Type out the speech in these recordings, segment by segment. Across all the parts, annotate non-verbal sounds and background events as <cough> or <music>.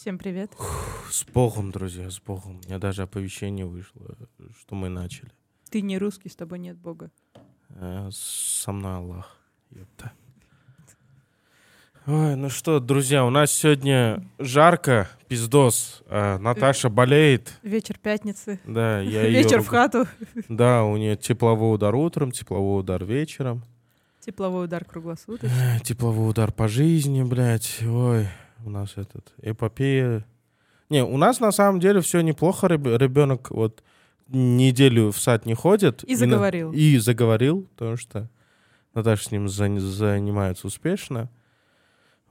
Всем привет. С Богом, друзья, с Богом. У меня даже оповещение вышло, что мы начали. Ты не русский, с тобой нет Бога. Э, Со мной Аллах. Ёпта. Ой, ну что, друзья, у нас сегодня жарко, пиздос. А, Наташа болеет. Вечер пятницы. Да, я ее... Вечер в хату. Да, у нее тепловой удар утром, тепловой удар вечером. Тепловой удар круглосуточно. Э, Тепловой удар по жизни, блядь. Ой, у нас этот эпопея. Не, у нас на самом деле все неплохо. Ребенок вот неделю в сад не ходит. И заговорил. И заговорил, потому что Наташа с ним зан- занимается успешно.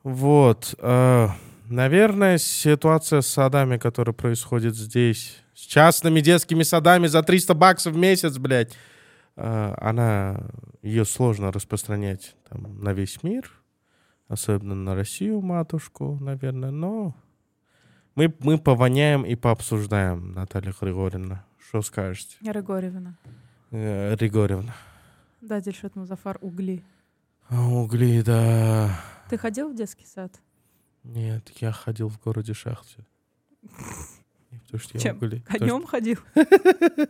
Вот. э, наверное, ситуация с садами, которая происходит здесь, с частными детскими садами за 300 баксов в месяц, блядь, э, она, ее сложно распространять там, на весь мир, особенно на Россию, матушку, наверное, но мы, мы повоняем и пообсуждаем, Наталья Григорьевна. Что скажете? Григорьевна. Э, Григорьевна. Да, Дильшот Музафар, угли. А, Угли, да. Ты ходил в детский сад? Нет, я ходил в городе Шахте. <laughs> Потому что я Чем? угли. Потому Конем ходил? <laughs>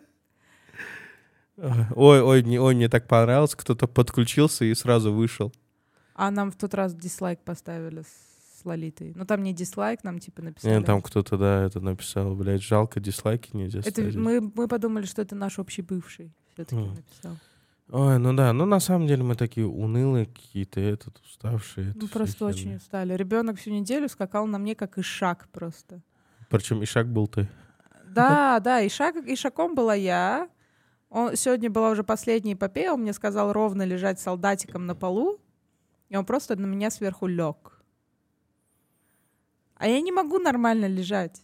Ой, ой, мне, ой, мне так понравилось, кто-то подключился и сразу вышел. А нам в тот раз дизлайк поставили с Лолитой. Ну там не дизлайк, нам типа написали. Нет, там кто-то, да, это написал, блядь, жалко, дизлайки нельзя это ставить. мы, мы подумали, что это наш общий бывший все-таки М. написал. Ой, ну да, ну на самом деле мы такие унылые какие-то, этот, уставшие. Ну, просто очень устали. Ребенок всю неделю скакал на мне как ишак просто. Причем Ишак был ты. Да, да, Ишак, Ишаком была я. Он, сегодня была уже последняя эпопея, он мне сказал ровно лежать солдатиком на полу, и он просто на меня сверху лег. А я не могу нормально лежать.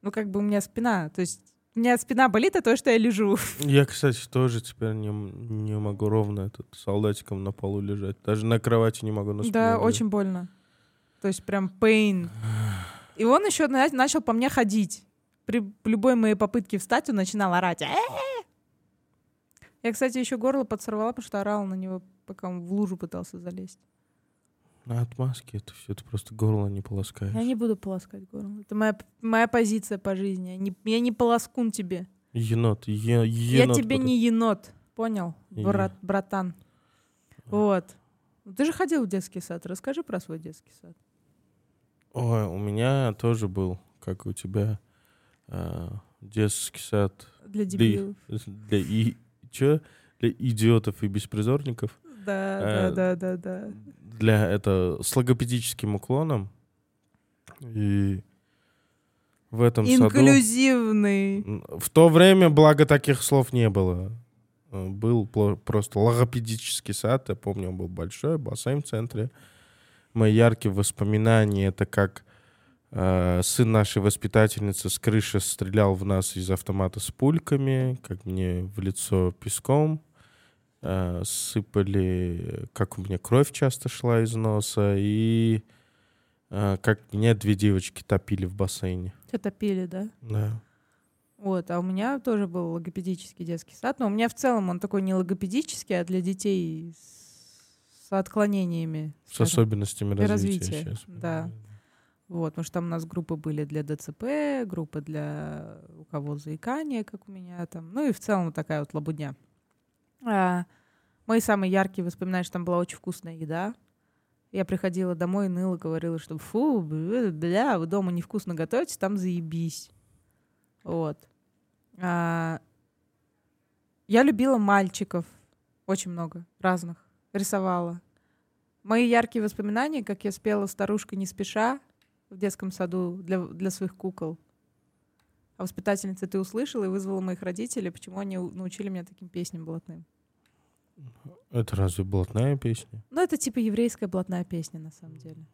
Ну, как бы у меня спина, то есть у меня спина болит, а то, что я лежу. <laughs> Я, кстати, тоже теперь не, не могу ровно этот солдатиком на полу лежать. Даже на кровати не могу на спине Да, лежать. очень больно. То есть прям pain. <sighs> И он еще на- начал по мне ходить. При любой моей попытке встать он начинал орать. Я, кстати, еще горло подсорвала, потому что орала на него, пока он в лужу пытался залезть. На отмазке это все, ты просто горло не полоскаешь. Я не буду полоскать горло. Это моя, моя позиция по жизни. Я не, я не полоскун тебе. Енот, е- я енот. тебе под- не енот. Понял, И- брат, братан? Вот. Ну, Ты же ходил в детский сад. Расскажи про свой детский сад. Ой, у меня тоже был, как у тебя, а, детский сад Для для, дебилов. для, и, чё? для идиотов и беспризорников. Да, Э, да, да, да, да. Для это с логопедическим уклоном. И в этом саду... Инклюзивный. М, В то время, благо, таких слов не было. Э, Был просто логопедический сад, я помню, он был большой, бассейн в центре. Мои яркие воспоминания — это как э, сын нашей воспитательницы с крыши стрелял в нас из автомата с пульками, как мне в лицо песком э, сыпали, как у меня кровь часто шла из носа, и э, как меня две девочки топили в бассейне. Тебя топили, да? Да. Вот, а у меня тоже был логопедический детский сад, но у меня в целом он такой не логопедический, а для детей с, с отклонениями. С скажем. особенностями развития. развития, щас. да. Вот, потому что там у нас группы были для ДЦП, группы для у кого заикание, как у меня там, ну и в целом такая вот лабудня. А, мои самые яркие воспоминания, что там была очень вкусная еда. Я приходила домой и ныла, говорила, что фу, бля, вы дома невкусно готовите, там заебись. Вот. А, я любила мальчиков, очень много, разных, рисовала. Мои яркие воспоминания, как я спела «Старушка не спеша» в детском саду для, для своих кукол. А воспитательница ты услышала и вызвала моих родителей, почему они научили меня таким песням блатным. Это разве блатная песня? Ну, это типа еврейская блатная песня, на самом деле.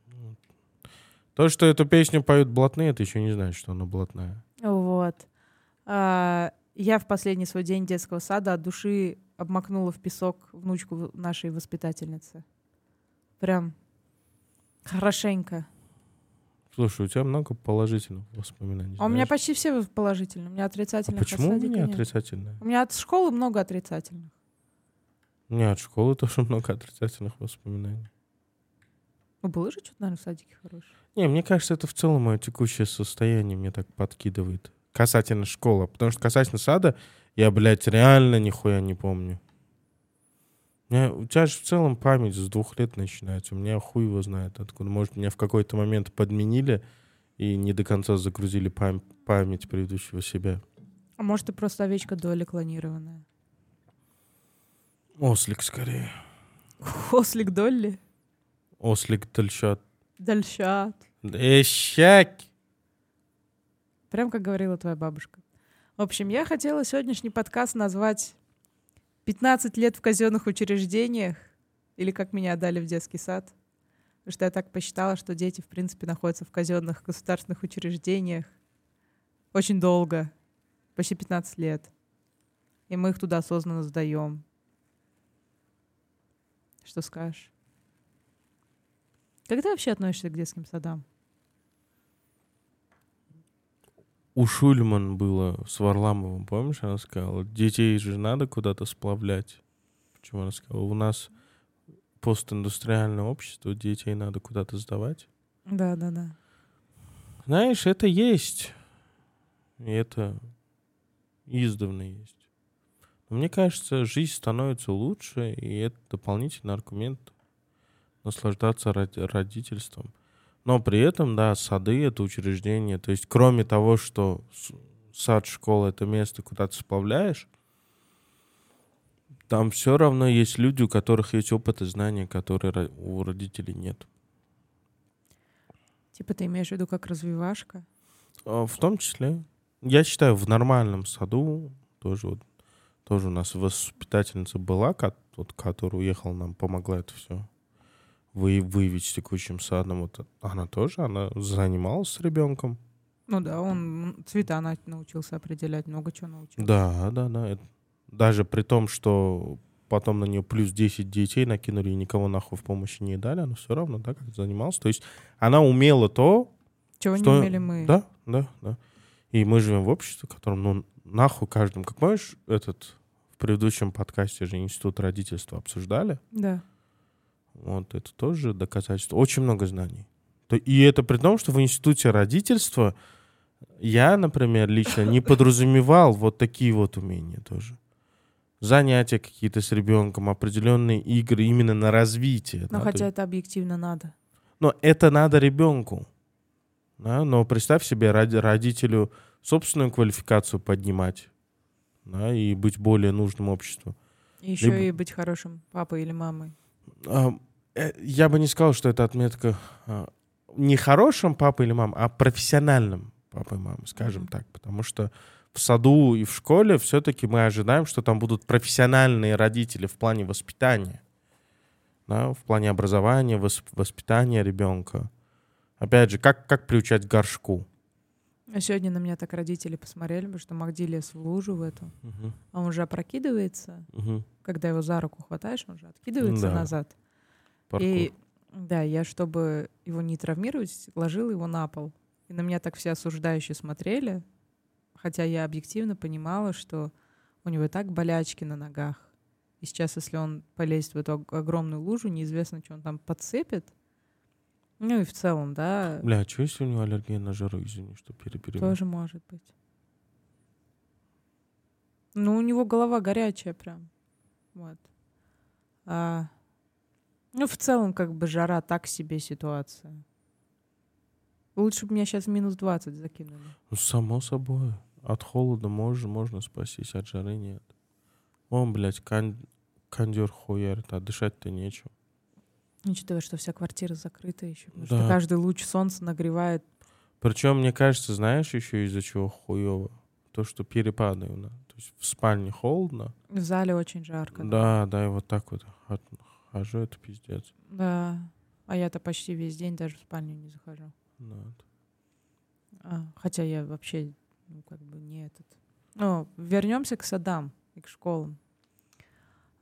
То, что эту песню поют блатные, это еще не значит, что она блатная. Вот. А, я в последний свой день детского сада от души обмакнула в песок внучку нашей воспитательницы. Прям хорошенько. Слушай, у тебя много положительных воспоминаний. А у меня знаешь? почти все положительные. У меня А отрицательных от почему у меня нет. отрицательное? У меня от школы много отрицательных. У меня от школы <laughs> тоже много отрицательных воспоминаний. Ну, было же что-то, наверное, в садике хорошее. Не, мне кажется, это в целом мое текущее состояние мне так подкидывает. Касательно школы. Потому что касательно сада, я, блядь, реально нихуя не помню. У, меня, у тебя же в целом память с двух лет начинается. У меня хуй его знает откуда. Может, меня в какой-то момент подменили и не до конца загрузили пам- память предыдущего себя. А может, ты просто овечка доли клонированная? Ослик скорее. <laughs> Ослик Долли? Ослик дальшат. Дальшат. Эщак! Прям как говорила твоя бабушка. В общем, я хотела сегодняшний подкаст назвать «15 лет в казенных учреждениях» или «Как меня отдали в детский сад». Потому что я так посчитала, что дети, в принципе, находятся в казенных государственных учреждениях очень долго, почти 15 лет. И мы их туда осознанно сдаем. Что скажешь? Как ты вообще относишься к детским садам? У Шульман было с Варламовым, помнишь, она сказала, детей же надо куда-то сплавлять. Почему она сказала, у нас постиндустриальное общество, детей надо куда-то сдавать. Да, да, да. Знаешь, это есть. И это издавна есть. Но мне кажется, жизнь становится лучше, и это дополнительный аргумент наслаждаться роди- родительством. Но при этом, да, сады — это учреждение. То есть кроме того, что сад, школа — это место, куда ты сплавляешь, там все равно есть люди, у которых есть опыт и знания, которые у родителей нет. Типа ты имеешь в виду как развивашка? А, В том числе, я считаю, в нормальном саду тоже вот тоже у нас воспитательница была, вот, которая уехала, нам помогла это все вы, выявить с текущим садом. Вот она тоже, она занималась с ребенком. Ну да, он цвета на- научился определять, много чего научился. Да, да, да. это- даже при том, что потом на нее плюс 10 детей накинули и никого нахуй в помощи не дали, она все равно, да, как занималась. То есть она умела то, Чего Что- не умели мы. Да, да, да. И мы живем в обществе, в котором, ну, нахуй каждому... Как помнишь, этот в предыдущем подкасте же институт родительства обсуждали? Да. Вот это тоже доказательство. Очень много знаний. И это при том, что в институте родительства я, например, лично не подразумевал вот такие вот умения тоже. Занятия какие-то с ребенком, определенные игры именно на развитие. Но да, то хотя есть- это объективно надо. но это надо ребенку. Да? Но представь себе родителю собственную квалификацию поднимать да, и быть более нужным обществу. Еще Либо- и быть хорошим папой или мамой. А, Я бы не сказал, что это отметка а, не хорошим папой или мамой, а профессиональным папой и мамой, скажем так. Потому что в саду и в школе все-таки мы ожидаем, что там будут профессиональные родители в плане воспитания, да, в плане образования, вос- воспитания ребенка. Опять же, как, как приучать к горшку? А сегодня на меня так родители посмотрели, потому что Магди лез в лужу в эту. Мгм, А он же опрокидывается. мгм. Когда его за руку хватаешь, он же откидывается Да. назад. Паркур. И да, я, чтобы его не травмировать, ложила его на пол. И на меня так все осуждающие смотрели, хотя я объективно понимала, что у него и так болячки на ногах. И сейчас, если он полезет в эту ог- огромную лужу, неизвестно, что он там подцепит. Ну и в целом, да, Бля, а что если у него аллергия на жару, извини, что переберем? тоже может быть. Ну, у него голова горячая прям. Вот. А, ну, в целом, как бы жара так себе ситуация. Лучше бы меня сейчас минус 20 закинули. Ну, само собой. От холода можно, можно спастись, от жары нет. Он, блядь, кон- кондер хуярит, а дышать-то нечем. Учитывая, что вся квартира закрыта еще. Потому что Да. каждый луч солнца нагревает. Причем, мне кажется, знаешь еще из-за чего хуево? То, что перепады у нас. То есть в спальне холодно. В зале очень жарко. Да, да, и вот так вот от- хожу, это пиздец. Да. А я-то почти весь день даже в спальню не захожу. Вот. А, хотя я вообще, ну, как бы не этот. Ну, вернемся к садам и к школам.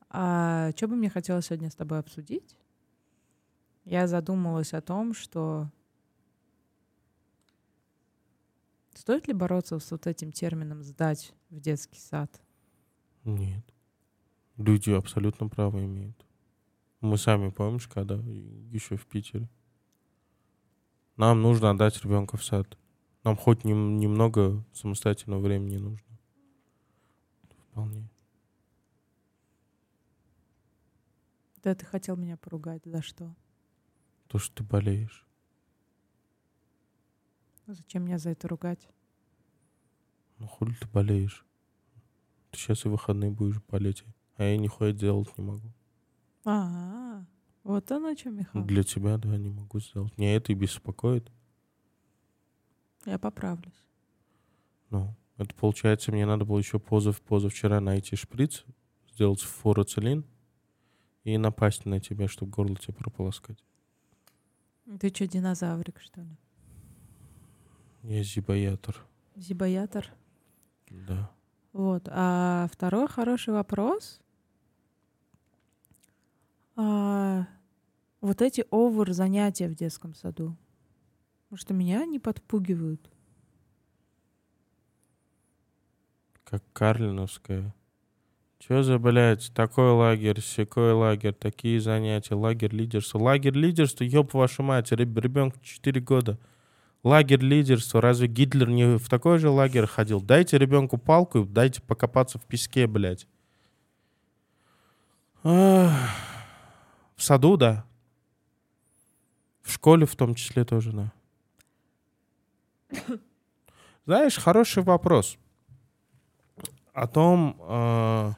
А что бы мне хотелось сегодня с тобой обсудить? Я задумалась о том, что стоит ли бороться с вот этим термином «сдать в детский сад»? Нет. Люди абсолютно право имеют. Мы сами, помнишь, когда еще в Питере, нам нужно отдать ребенка в сад. Нам хоть нем- немного самостоятельного времени нужно. Вполне. Да, ты хотел меня поругать. За что? То, что ты болеешь. Зачем меня за это ругать? Ну, хули ты болеешь? Ты сейчас и выходные будешь болеть. А я нихуя делать не могу. А, вот оно что, Михаил. Для тебя, да, не могу сделать. Меня это и беспокоит. Я поправлюсь. Ну, это получается, мне надо было еще позав, позавчера найти шприц, сделать фуроцилин и напасть на тебя, чтобы горло тебе прополоскать. Ты что, динозаврик, что ли? Я зибоятор. Зибоятор? Да. Вот. А второй хороший вопрос. А, вот эти овер занятия в детском саду. Потому что меня не подпугивают. Как Карлиновская. Че за, блядь, такой лагерь, секой лагерь, такие занятия, лагерь лидерства. Лагерь лидерства, ёб вашу мать, ребенку 4 года. Лагерь лидерства, разве Гитлер не в такой же лагерь ходил? Дайте ребенку палку, и дайте покопаться в песке, блядь. Ах. В саду, да. В школе в том числе тоже, да. Знаешь, хороший вопрос о том, э,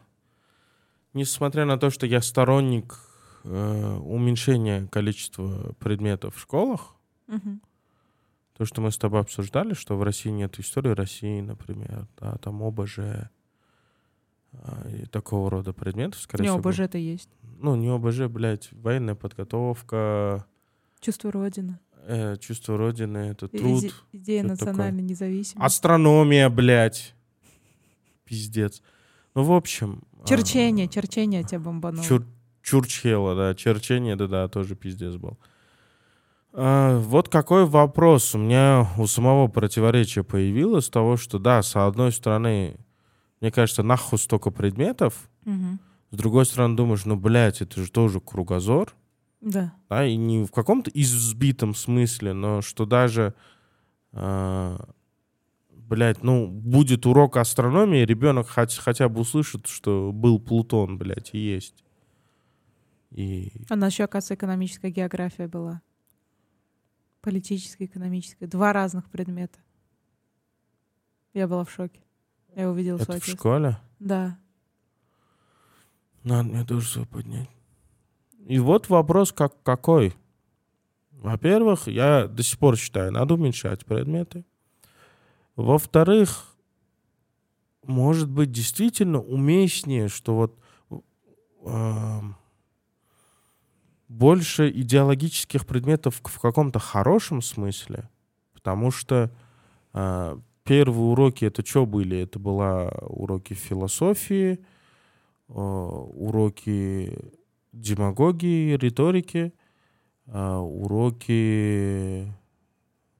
несмотря на то, что я сторонник э, уменьшения количества предметов в школах, то, что мы с тобой обсуждали, что в России нет истории России, например, да, там ОБЖ и такого рода предметов, скорее Не, всего. ОБЖ это есть. Ну, не ОБЖ, блядь, военная подготовка, Чувство Родины. э, чувство Родины, это И- труд, иде- Идея что-то такое. национальной независимости. астрономия, блядь. Пиздец. Ну, в общем... а, Черчение, черчение тебя бомбануло. Чур, Чурчхела, да, черчение, да-да, тоже пиздец был. А, вот какой вопрос у меня у самого противоречия появилось того, что да, с одной стороны, мне кажется, нахуй столько предметов, Мгм. с другой стороны думаешь, ну, блядь, это же тоже кругозор, Да. да, и не в каком-то избитом смысле, но что даже, а, блядь, ну, будет урок астрономии, ребенок хоть, хотя бы услышит, что был Плутон, блядь, и есть. И А у нас еще, оказывается, экономическая география была. Политическая, экономическая. Два разных предмета. Я была в шоке. Я увидела это свой в школе? Да. Надо мне тоже свой поднять. И вот вопрос как, какой. Во-первых, я до сих пор считаю, надо уменьшать предметы. Во-вторых, может быть, действительно уместнее, что вот эм, больше идеологических предметов в каком-то хорошем смысле, потому что э, первые уроки это что были? Это была уроки философии, э, уроки демагогии, риторики, э, уроки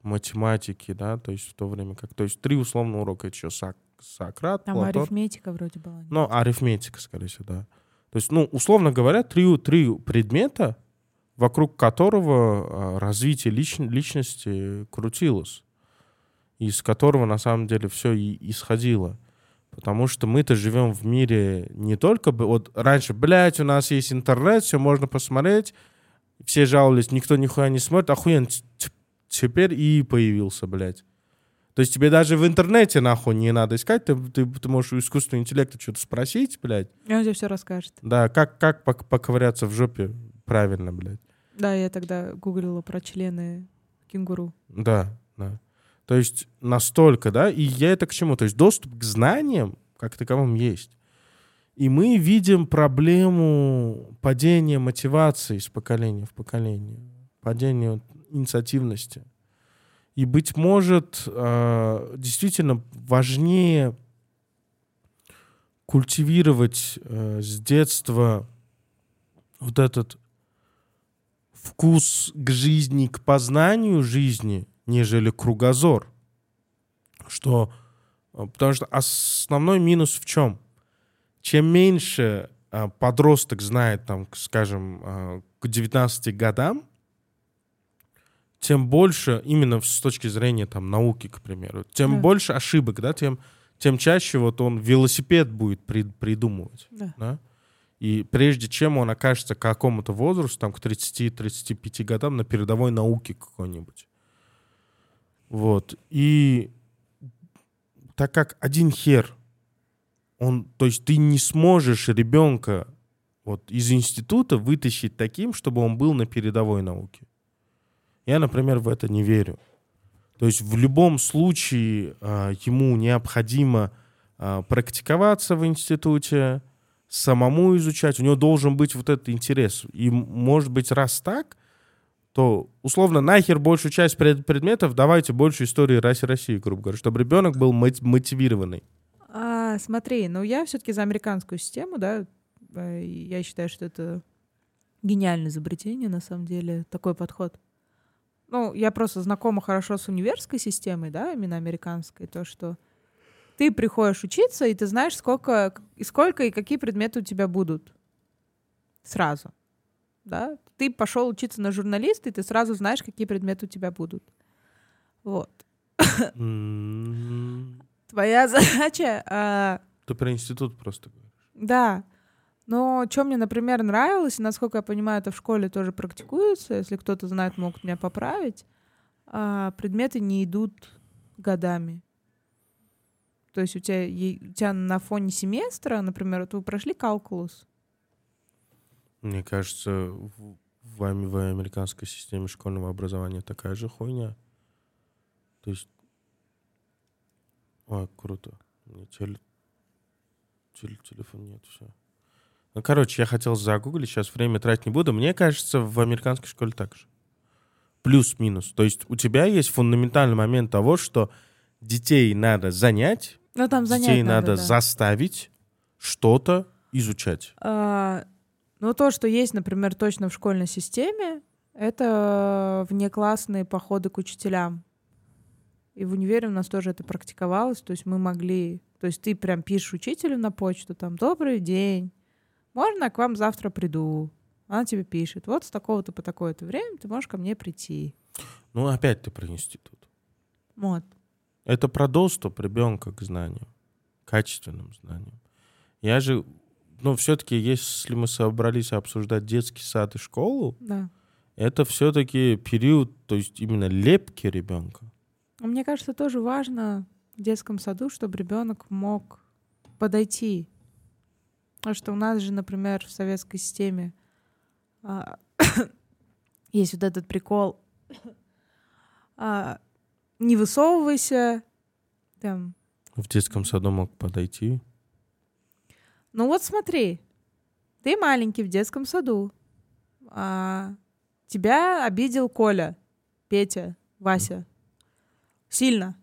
математики, да, то есть в то время как, то есть три условно урока, это еще Сок- Сократ, Там Платон, арифметика вроде была. ну, арифметика, скорее всего, да. То есть, ну, условно говоря, три, три предмета, вокруг которого а, развитие лич- личности крутилось, из которого на самом деле все и исходило. Потому что мы-то живем в мире не только... Вот раньше, блядь, у нас есть интернет, все можно посмотреть. Все жаловались, никто нихуя не смотрит. Охуенно, т- теперь и появился, блядь. То есть тебе даже в интернете нахуй не надо искать, ты, ты, ты можешь у искусственного интеллекта что-то спросить, блядь. И он тебе все расскажет. Да, как, как пок- поковыряться в жопе правильно, блядь. Да, я тогда гуглила про члены кенгуру. Да, да. То есть настолько, да, и я это к чему? То есть доступ к знаниям как таковым есть. И мы видим проблему падения мотивации из поколения в поколение, падения инициативности. И, быть может, э, действительно важнее культивировать э, с детства вот этот вкус к жизни, к познанию жизни, нежели кругозор. Что, э, потому что основной минус в чем? Чем меньше э, подросток знает, там, скажем, э, к 19 годам, тем больше, именно с точки зрения там науки, к примеру, тем Да. больше ошибок, да, тем, тем чаще вот он велосипед будет при- придумывать, Да. да. И прежде чем он окажется к какому-то возрасту, там, к 30-35 годам, на передовой науке какой-нибудь. Вот. И так как один хер, он, то есть ты не сможешь ребенка вот из института вытащить таким, чтобы он был на передовой науке. Я, например, в это не верю. То есть в любом случае а, ему необходимо а, практиковаться в институте, самому изучать. У него должен быть вот этот интерес. И, может быть, раз так, то условно нахер большую часть пред- предметов давайте больше истории России, России, грубо говоря, чтобы ребенок был мот- мотивированный. А, смотри, ну я все-таки за американскую систему, да. э, Я считаю, что это гениальное изобретение, на самом деле, такой подход. Ну, я просто знакома хорошо с универской системой, да, именно американской, то, что ты приходишь учиться, и ты знаешь, сколько и сколько и какие предметы у тебя будут. Сразу. Да? Ты пошел учиться на журналиста, и ты сразу знаешь, какие предметы у тебя будут. Вот. Твоя <laughs> задача а, Ты про институт просто говоришь. Да. Но что мне, например, нравилось, и, насколько я понимаю, это в школе тоже практикуется, если кто-то знает, могут меня поправить, а, предметы не идут годами. То есть у тебя, у тебя на фоне семестра, например, вот вы прошли калкулус, Мне кажется, в, в американской системе школьного образования такая же хуйня. То есть... Ой, круто. У меня теле- теле- телефон нет, все. Ну, короче, я хотел загуглить, сейчас время тратить не буду. Мне кажется, в американской школе так же. Плюс-минус. То есть у тебя есть фундаментальный момент того, что детей надо занять, ну там занять детей надо, надо да. заставить что-то изучать. А, ну, то, что есть, например, точно в школьной системе, это внеклассные походы к учителям. И в универе у нас тоже это практиковалось. То есть мы могли... То есть ты прям пишешь учителю на почту, там, «Добрый день, можно я к вам завтра приду?» Она тебе пишет, вот с такого-то по такое-то время ты можешь ко мне прийти. Ну, опять ты про институт. Вот. Это про доступ ребенка к знаниям, качественным знаниям. Я же, ну, все-таки, если мы собрались обсуждать детский сад и школу, Да. это все-таки период, то есть именно лепки ребенка. Мне кажется, тоже важно в детском саду, чтобы ребенок мог подойти. Потому что у нас же, например, в советской системе а, <coughs> есть вот этот прикол <coughs> а, не высовывайся, там. В детском саду мог подойти. Ну вот смотри, ты маленький в детском саду, а, тебя обидел Коля, Петя, Вася, сильно.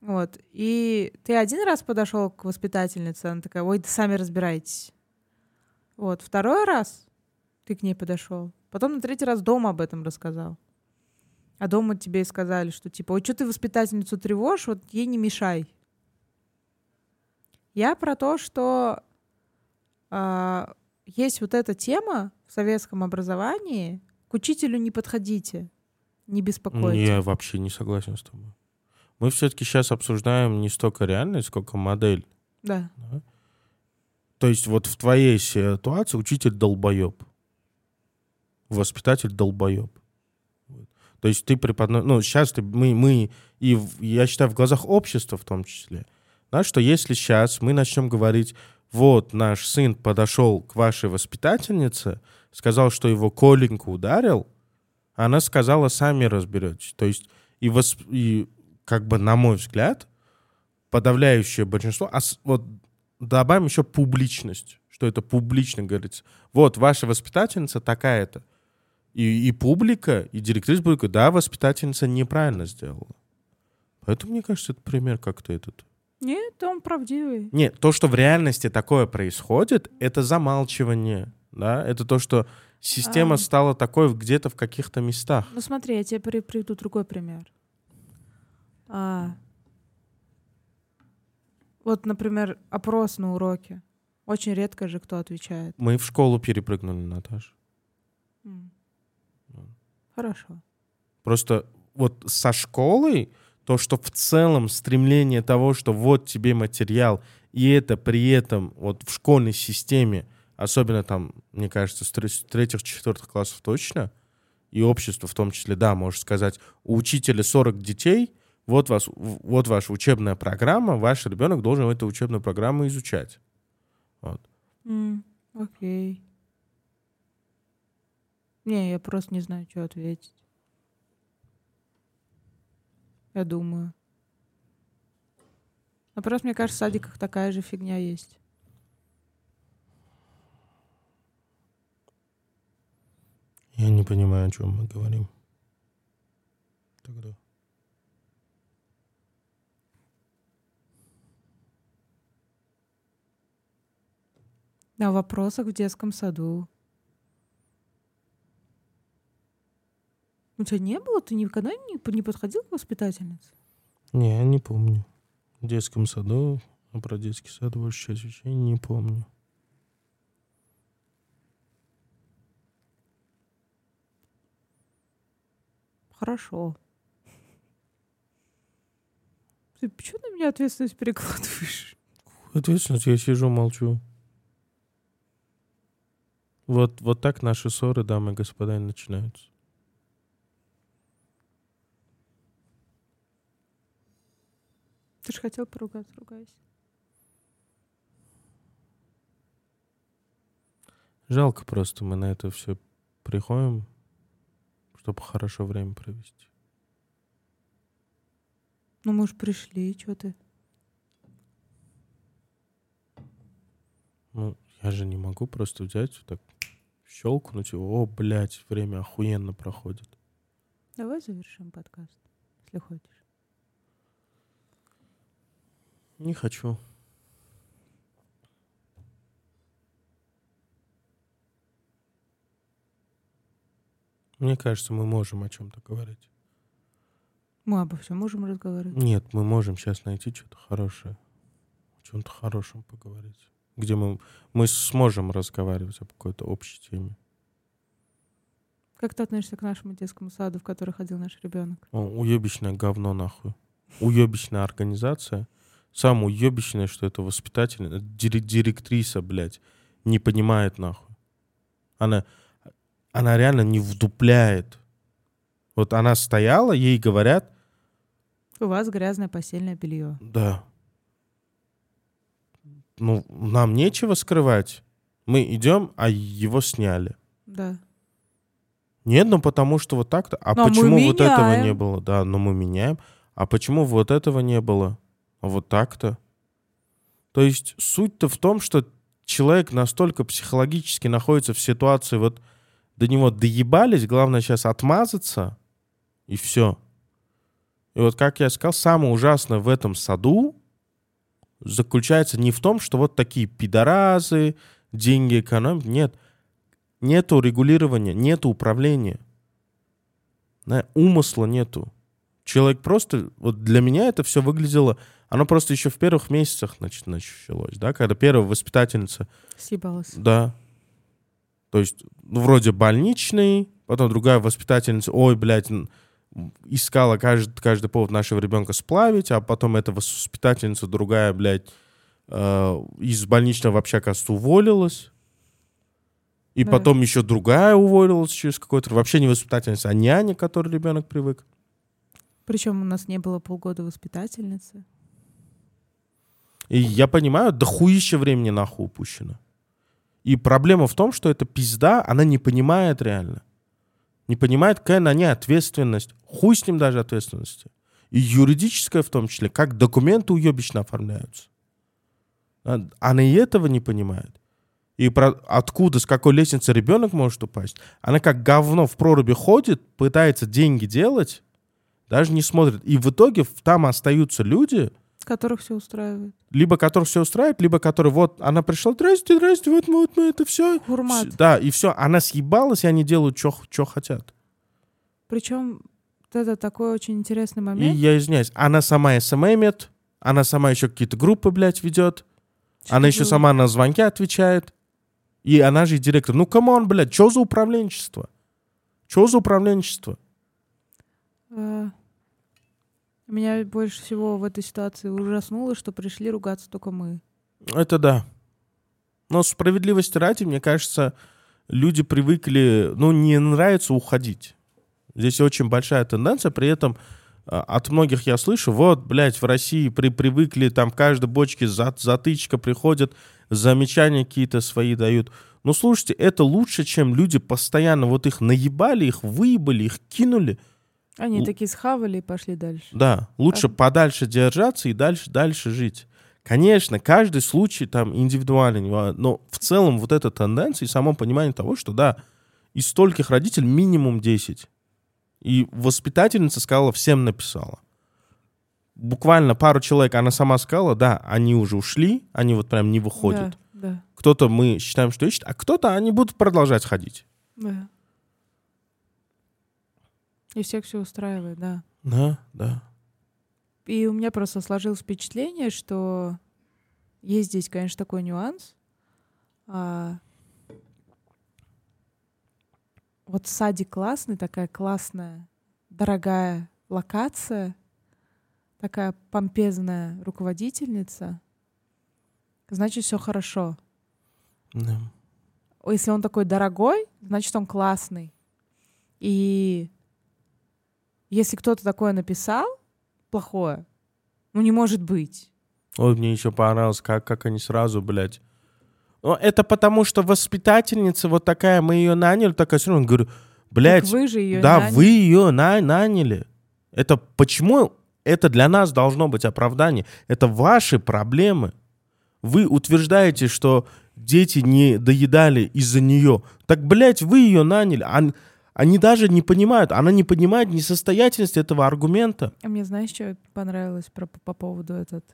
Вот. И ты один раз подошел к воспитательнице, она такая, ой, да сами разбирайтесь. Вот. Второй раз ты к ней подошел. Потом на третий раз дома об этом рассказал. А дома тебе сказали, что типа, ой, что ты воспитательницу тревожишь, вот ей не мешай. Я про то, что а, есть вот эта тема в советском образовании. К учителю не подходите, не беспокойтесь. Я вообще не согласен с тобой. Мы все-таки сейчас обсуждаем не столько реальность, сколько модель. Да. да? То есть вот в твоей ситуации учитель долбоеб. Воспитатель долбоеб. То есть ты преподносишь... Ну, сейчас ты, мы, мы, и я считаю, в глазах общества в том числе, да, что если сейчас мы начнем говорить, вот наш сын подошел к вашей воспитательнице, сказал, что его Коленька ударил, она сказала, сами разберетесь. То есть и, восп- и как бы, на мой взгляд, подавляющее большинство, а вот добавим еще публичность, что это публично говорится. Вот, ваша воспитательница такая-то. И, и публика, и директриса будет говорить, да, воспитательница неправильно сделала. Поэтому, мне кажется, это пример как-то этот. Нет, он правдивый. Нет, то, что в реальности такое происходит, это замалчивание. Да? Это то, что система А. стала такой где-то в каких-то местах. Ну смотри, я тебе при- приведу другой пример. А, вот, например, опрос на уроке. Очень редко же кто отвечает. Мы в школу перепрыгнули, Наташа. Хорошо. Просто вот со школой то, что в целом стремление того, что вот тебе материал, и это при этом вот в школьной системе, особенно там, мне кажется, с третьих-четвертых классов точно, и общество в том числе, да, можешь сказать, у учителя 40 детей, вот, вас, вот ваша учебная программа, ваш ребенок должен эту учебную программу изучать. Вот. Mm, окей. Не, я просто не знаю, что ответить. Я думаю. Но просто, мне кажется, в садиках такая же фигня есть. Я не понимаю, о чем мы говорим. Тогда. На вопросах в детском саду. У тебя не было? Ты никогда не, не подходил к воспитательнице? Не, не помню. В детском саду, а про детский сад большую часть вещей не помню. Хорошо. Ты почему на меня ответственность перекладываешь? Ответственность? Я сижу, молчу. Вот, вот так наши ссоры, дамы и господа, и начинаются. Ты же хотел поругаться, ругайся. Жалко просто, мы на это все приходим, чтобы хорошо время провести. Ну, мы же пришли, что ты? Ну, я же не могу просто взять так щелкнуть его. О, блядь, время охуенно проходит. Давай завершим подкаст, если хочешь. Не хочу. Мне кажется, мы можем о чем-то говорить. Мы обо всем можем разговаривать? Нет, мы можем сейчас найти что-то хорошее. О чем-то хорошем поговорить. Где мы, мы сможем разговаривать об какой-то общей теме. Как ты относишься к нашему детскому саду, в который ходил наш ребенок? О, уебищное говно, нахуй. Уебищная организация. Самое уебищное, что это воспитательная, директриса, блядь, не понимает, нахуй. Она, она реально не вдупляет. Вот она стояла, ей говорят... У вас грязное постельное белье. Да. Ну, нам нечего скрывать. Мы идем, а его сняли. Да. Нет, ну потому что вот так-то. А но почему вот этого не было? Да, но мы меняем. А почему вот этого не было? А вот так-то. То есть суть-то в том, что человек настолько психологически находится в ситуации, вот до него доебались, главное сейчас отмазаться, и все. И вот, как я сказал, самое ужасное в этом саду заключается не в том, что вот такие пидоразы, деньги экономят. Нет. Нету регулирования, нету управления. Умысла нету. Человек просто... Вот для меня это все выглядело оно просто еще в первых месяцах значит, началось, да, когда первая воспитательница... Съебалась. Да. То есть, ну, вроде больничный, потом другая воспитательница, ой, блядь, искала каждый, каждый повод нашего ребенка сплавить, а потом эта воспитательница другая, блядь, э, из больничного вообще, кажется, уволилась. И да. потом еще другая уволилась через какой-то... Вообще не воспитательница, а няня, к которой ребенок привык. Причем у нас не было полгода воспитательницы. И я понимаю, да хуище времени нахуй упущено. И проблема в том, что эта пизда, она не понимает реально. Не понимает, какая на ней ответственность. Хуй с ним даже ответственности. И юридическая в том числе, как документы уебично оформляются. А, она и этого не понимает. И про, откуда, с какой лестницы ребенок может упасть. Она как говно в проруби ходит, пытается деньги делать, даже не смотрит. И в итоге там остаются люди, которых все устраивает. Либо которых все устраивает, либо которые вот она пришла, здрасте, здрасте, вот мы, вот мы это все. Хурмат. Да, и все, она съебалась, и они делают, что хотят. Причем это такой очень интересный момент. И я извиняюсь, она сама СММит, она сама еще какие-то группы, блядь, ведет. Что она еще сама на звонки отвечает. И она же и директор. Ну, come on, блядь, что за управленчество? Что за управленчество? А, Меня больше всего в этой ситуации ужаснуло, что пришли ругаться только мы. Это да. Но справедливости ради, мне кажется, люди привыкли, ну, не нравится уходить. Здесь очень большая тенденция, при этом а, от многих я слышу, вот, блядь, в России при, привыкли, там каждой бочке за, затычка приходит, замечания какие-то свои дают. Ну, слушайте, это лучше, чем люди постоянно вот их наебали, их выебали, их кинули. Они Л- такие схавали и пошли дальше. Да, лучше А- подальше держаться и дальше, дальше жить. Конечно, каждый случай там индивидуален, а, но в целом вот эта тенденция и само понимание того, что да, из стольких родителей минимум 10. И воспитательница сказала, всем написала. Буквально пару человек, она сама сказала, да, они уже ушли, они вот прям не выходят. Да, да, Кто-то мы считаем, что ищет, а кто-то они будут продолжать ходить. да. И всех все устраивает, да. Да, да. И у меня просто сложилось впечатление, что есть здесь, конечно, такой нюанс. А, Вот садик классный, такая классная, дорогая локация, такая помпезная руководительница. Значит, все хорошо. да. Если он такой дорогой, значит, он классный. И если кто-то такое написал, плохое, ну не может быть. Ой, мне еще понравилось, как, как они сразу, блядь. Ну, это потому, что воспитательница вот такая, мы ее наняли, такая все равно, говорю, блядь, Так вы же ее да, вы ее на, наняли. Это почему это для нас должно быть оправдание? Это ваши проблемы. Вы утверждаете, что дети не доедали из-за нее. Так, блядь, вы ее наняли. Ан- Они даже не понимают, она не понимает несостоятельность этого аргумента. А мне знаешь, что понравилось про, по поводу этот?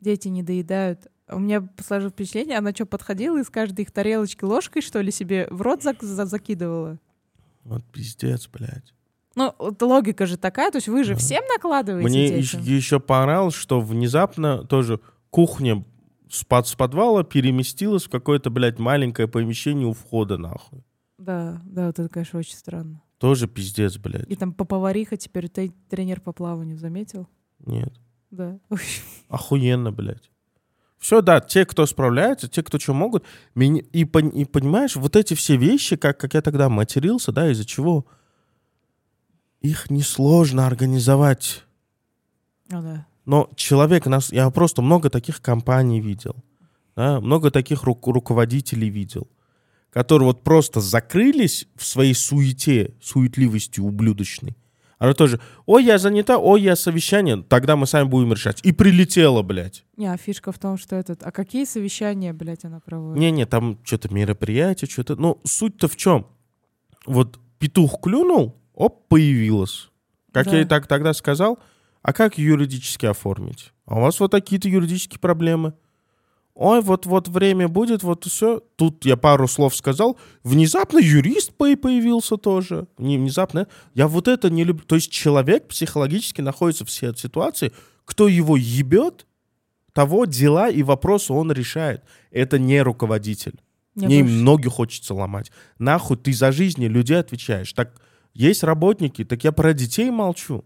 Дети не доедают. У меня сложилось впечатление, она что, подходила и с каждой их тарелочки ложкой, что ли, себе в рот зак- за- закидывала? Вот пиздец, блядь. Ну, вот логика же такая, то есть вы же Да. всем накладываете Мне детям? еще, понравилось, что внезапно тоже кухня с, под, с подвала переместилась в какое-то, блядь, маленькое помещение у входа, нахуй. Да, да, вот это, конечно, очень странно. Тоже пиздец, блядь. И там по повариха теперь те- тренер по плаванию, заметил? Нет. Да. <laughs> Охуенно, блядь. Все, да, те, кто справляется, те, кто что могут. меня- и, и понимаешь, вот эти все вещи, как, как я тогда матерился, да, из-за чего? Их несложно организовать. Ну да. Но человек, нас, я просто много таких компаний видел, да, много таких ру- руководителей видел, которые вот просто закрылись в своей суете, суетливости ублюдочной. Она тоже, ой, я занята, ой, я совещание, тогда мы сами будем решать. И прилетела, блядь. Не, а фишка в том, что этот... А какие совещания, блядь, она проводит? Не-не, там что-то мероприятие, что-то... Ну, суть-то в чем? Вот петух клюнул, оп, появилась. Как Да. я и так тогда сказал, а как юридически оформить? А у вас вот такие-то юридические проблемы. Ой, вот-вот время будет, вот все. Тут я пару слов сказал. Внезапно юрист по- появился тоже. Не внезапно. Я вот это не люблю. То есть человек психологически находится в си- ситуации, кто его ебет, того дела и вопросы он решает. Это не руководитель. Мне Мне больше- ноги хочется ломать. Нахуй ты за жизни людей отвечаешь. Так есть работники, так я про детей молчу.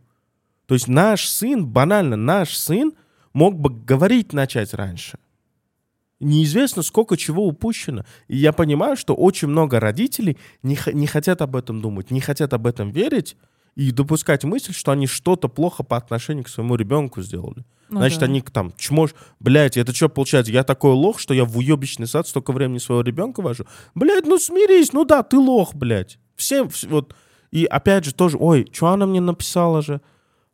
То есть наш сын, банально, наш сын мог бы говорить начать раньше. Неизвестно, сколько чего упущено. И я понимаю, что очень много родителей не, не хотят об этом думать, не хотят об этом верить и допускать мысль, что они что-то плохо по отношению к своему ребенку сделали. Ну Значит, да. они там, чмош, блядь, это что получается? Я такой лох, что я в уебищный сад столько времени своего ребенка вожу? Блядь, ну смирись, ну да, ты лох, блядь. Всем, вс- вот. И опять же тоже, ой, что она мне написала же?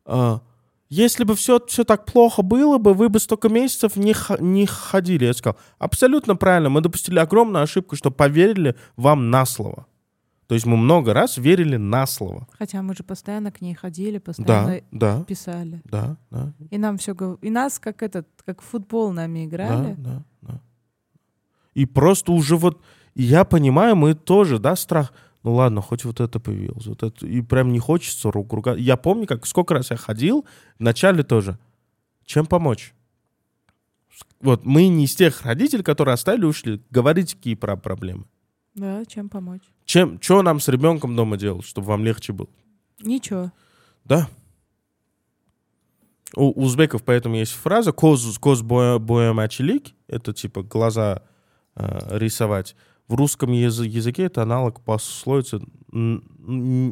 А, если бы все, все так плохо было бы, вы бы столько месяцев не, не ходили. Я сказал, абсолютно правильно, мы допустили огромную ошибку, что поверили вам на слово. То есть мы много раз верили на слово. Хотя мы же постоянно к ней ходили, постоянно Да, да, писали. да, да, И нам все И нас как этот, как в футбол нами играли. Да, да, да. И просто уже вот, я понимаю, мы тоже, да, страх. Ну ладно, хоть вот это появилось. Вот это, и прям не хочется рук ругать. Я помню, как сколько раз я ходил, вначале тоже. Чем помочь? Вот мы не из тех родителей, которые оставили, ушли. Говорите, какие про проблемы. Да, чем помочь? Чем, что нам с ребенком дома делать, чтобы вам легче было? Ничего. Да. У узбеков поэтому есть фраза «коз, коз боя, боя мачелик» — это типа глаза э, рисовать. В русском язы- языке это аналог пословицы